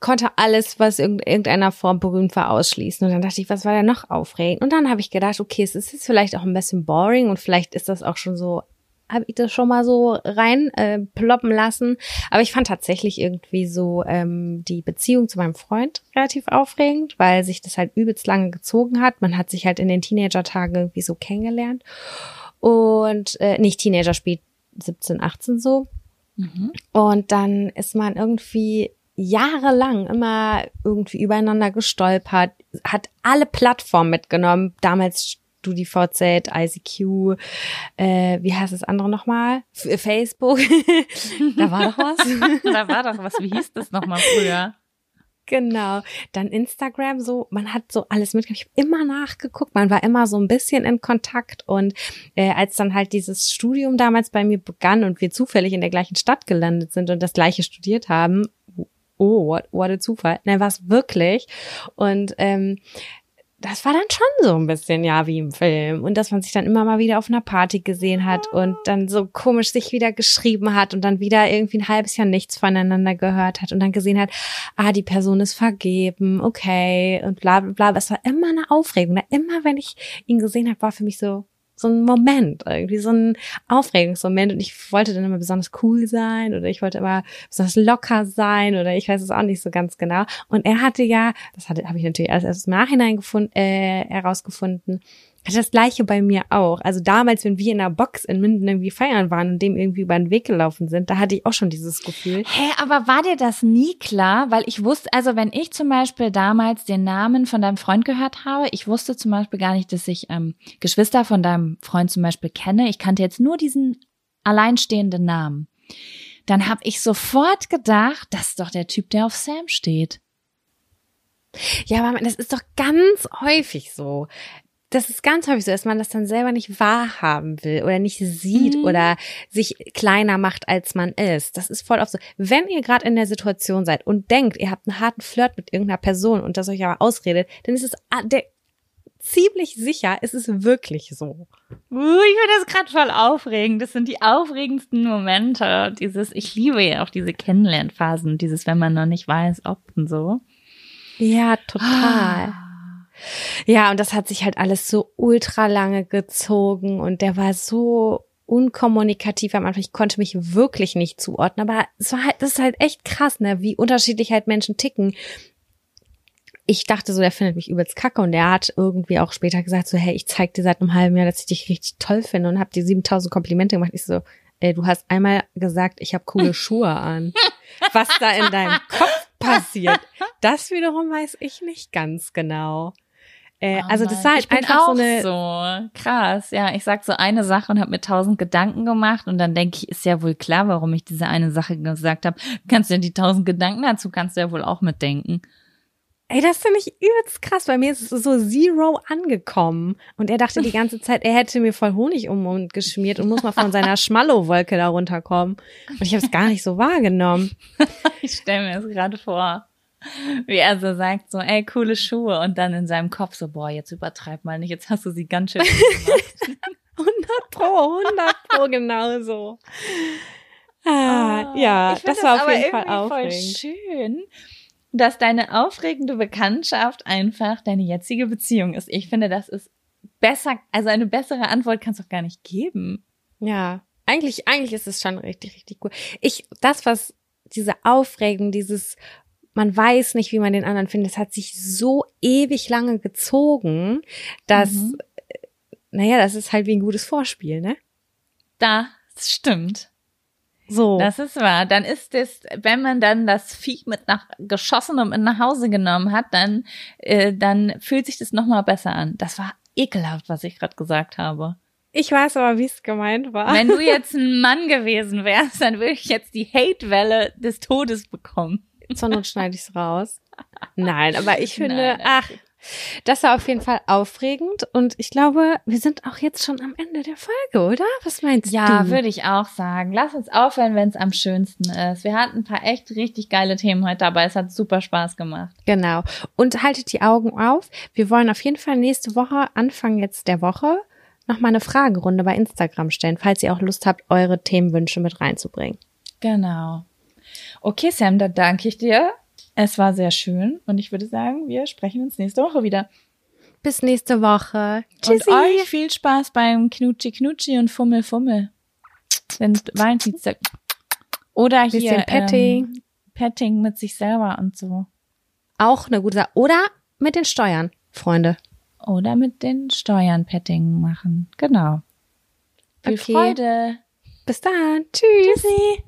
S1: konnte alles, was in irgendeiner Form berühmt war, ausschließen. Und dann dachte ich, was war da noch aufregend? Und dann habe ich gedacht, okay, es ist jetzt vielleicht auch ein bisschen boring und vielleicht ist das auch schon so, habe ich das schon mal so rein äh, ploppen lassen. Aber ich fand tatsächlich irgendwie so ähm, die Beziehung zu meinem Freund relativ aufregend, weil sich das halt übelst lange gezogen hat. Man hat sich halt in den Teenager-Tagen irgendwie so kennengelernt. Und äh, nicht Teenager spielt 17, 18 so. Und dann ist man irgendwie jahrelang immer irgendwie übereinander gestolpert, hat alle Plattformen mitgenommen, damals StudiVZ, ICQ, äh, wie heißt das andere nochmal? F Facebook. da war doch was.
S2: da war doch was, wie hieß das nochmal früher?
S1: Genau. Dann Instagram so, man hat so alles mitgenommen. Ich habe immer nachgeguckt, man war immer so ein bisschen in Kontakt und äh, als dann halt dieses Studium damals bei mir begann und wir zufällig in der gleichen Stadt gelandet sind und das gleiche studiert haben, oh, what, what a Zufall. Nein, war es wirklich. Und ähm, das war dann schon so ein bisschen, ja, wie im Film. Und dass man sich dann immer mal wieder auf einer Party gesehen hat und dann so komisch sich wieder geschrieben hat und dann wieder irgendwie ein halbes Jahr nichts voneinander gehört hat und dann gesehen hat, ah, die Person ist vergeben, okay, und bla bla bla. Es war immer eine Aufregung. Immer wenn ich ihn gesehen habe, war für mich so, so ein Moment, irgendwie so ein Aufregungsmoment und ich wollte dann immer besonders cool sein oder ich wollte immer besonders locker sein oder ich weiß es auch nicht so ganz genau. Und er hatte ja, das hatte habe ich natürlich erst, erst im Nachhinein gefunden, äh, herausgefunden, das gleiche bei mir auch. Also damals, wenn wir in einer Box in Minden irgendwie feiern waren und dem irgendwie über den Weg gelaufen sind, da hatte ich auch schon dieses Gefühl.
S2: Hä, aber war dir das nie klar? Weil ich wusste, also wenn ich zum Beispiel damals den Namen von deinem Freund gehört habe, ich wusste zum Beispiel gar nicht, dass ich ähm, Geschwister von deinem Freund zum Beispiel kenne. Ich kannte jetzt nur diesen alleinstehenden Namen. Dann habe ich sofort gedacht, das ist doch der Typ, der auf Sam steht.
S1: Ja, aber das ist doch ganz häufig so. Das ist ganz häufig so, dass man das dann selber nicht wahrhaben will oder nicht sieht
S2: Mhm.
S1: oder sich kleiner macht, als man ist. Das ist voll oft so. Wenn ihr gerade in der Situation seid und denkt, ihr habt einen harten Flirt mit irgendeiner Person und das euch aber ausredet, dann ist es ah, der, ziemlich sicher, es ist wirklich so.
S2: Uh, ich finde das gerade voll aufregend. Das sind die aufregendsten Momente. Dieses, ich liebe ja auch diese Kennenlernphasen, dieses, wenn man noch nicht weiß, ob und so.
S1: Ja, total. Ja, und das hat sich halt alles so ultra lange gezogen und der war so unkommunikativ am Anfang. Ich konnte mich wirklich nicht zuordnen, aber es war halt, das ist halt echt krass, ne, wie unterschiedlich halt Menschen ticken. Ich dachte so, der findet mich übelst kacke und der hat irgendwie auch später gesagt so, hey, ich zeig dir seit einem halben Jahr, dass ich dich richtig toll finde und hab dir 7000 Komplimente gemacht. Ich so, ey, du hast einmal gesagt, ich habe coole Schuhe an. Was da in deinem Kopf passiert, das wiederum weiß ich nicht ganz genau. Äh,
S2: Oh
S1: also das war halt einfach
S2: auch
S1: so eine
S2: so krass. Ja, ich sag so eine Sache und habe mir tausend Gedanken gemacht und dann denke ich, ist ja wohl klar, warum ich diese eine Sache gesagt habe. Kannst du ja die tausend Gedanken dazu kannst du ja wohl auch mitdenken.
S1: Ey, das finde ich übelst krass. Bei mir ist es so Zero angekommen. Und er dachte die ganze Zeit, er hätte mir voll Honig um den Mund geschmiert und muss mal von seiner Schmallow-Wolke da runterkommen. Und ich habe es gar nicht so wahrgenommen.
S2: Ich stelle mir das gerade vor, wie er so sagt, so, ey, coole Schuhe und dann in seinem Kopf so, boah, jetzt übertreib mal nicht, jetzt hast du sie ganz schön gemacht.
S1: 100 pro, 100 pro, genau so. Ah, ja,
S2: find
S1: das war auf
S2: aber
S1: jeden Fall aufregend.
S2: voll schön, dass deine aufregende Bekanntschaft einfach deine jetzige Beziehung ist. Ich finde, das ist besser, also eine bessere Antwort kannst du doch gar nicht geben.
S1: Ja, eigentlich, eigentlich ist es schon richtig, richtig cool. Ich, das, was diese Aufregung, dieses, man weiß nicht, wie man den anderen findet, das hat sich so ewig lange gezogen, dass,
S2: Mhm.
S1: äh, naja, das ist halt wie ein gutes Vorspiel, ne?
S2: Da, das stimmt.
S1: So.
S2: Das ist wahr. Dann ist es, wenn man dann das Vieh mit nach geschossen und mit nach Hause genommen hat, dann, äh, dann fühlt sich das nochmal besser an. Das war ekelhaft, was ich gerade gesagt habe.
S1: ich weiß aber, wie es gemeint war.
S2: Wenn du jetzt ein Mann gewesen wärst, dann würde ich jetzt die Hate-Welle des Todes bekommen.
S1: Not schneide ich es raus. Nein, aber ich finde,
S2: Nein.
S1: ach, das war auf jeden Fall aufregend und ich glaube, wir sind auch jetzt schon am Ende der Folge, oder? Was meinst
S2: Ja,
S1: du?
S2: würde ich auch sagen. Lass uns aufhören, wenn es am schönsten ist. Wir hatten ein paar echt richtig geile Themen heute dabei. Es hat super Spaß gemacht.
S1: Genau. Und haltet die Augen auf. Wir wollen auf jeden Fall nächste Woche, Anfang jetzt der Woche, nochmal eine Fragerunde bei Instagram stellen, falls ihr auch Lust habt, eure Themenwünsche mit reinzubringen.
S2: Genau. Okay, Sam, dann danke ich dir. Es war sehr schön und ich würde sagen, wir sprechen uns nächste Woche wieder.
S1: Bis nächste Woche. Tschüssi.
S2: Und euch viel Spaß beim Knutschi Knutschi und Fummel Fummel. Wenn Valentinstag. Oder hier
S1: Bisschen Petting.
S2: Ähm, Petting mit sich selber und so.
S1: Auch eine gute Sache. Oder mit den Steuern, Freunde.
S2: Oder mit den Steuern Petting machen. Genau. Viel
S1: Okay.
S2: Freude.
S1: Bis dann. Tschüss.
S2: Tschüssi.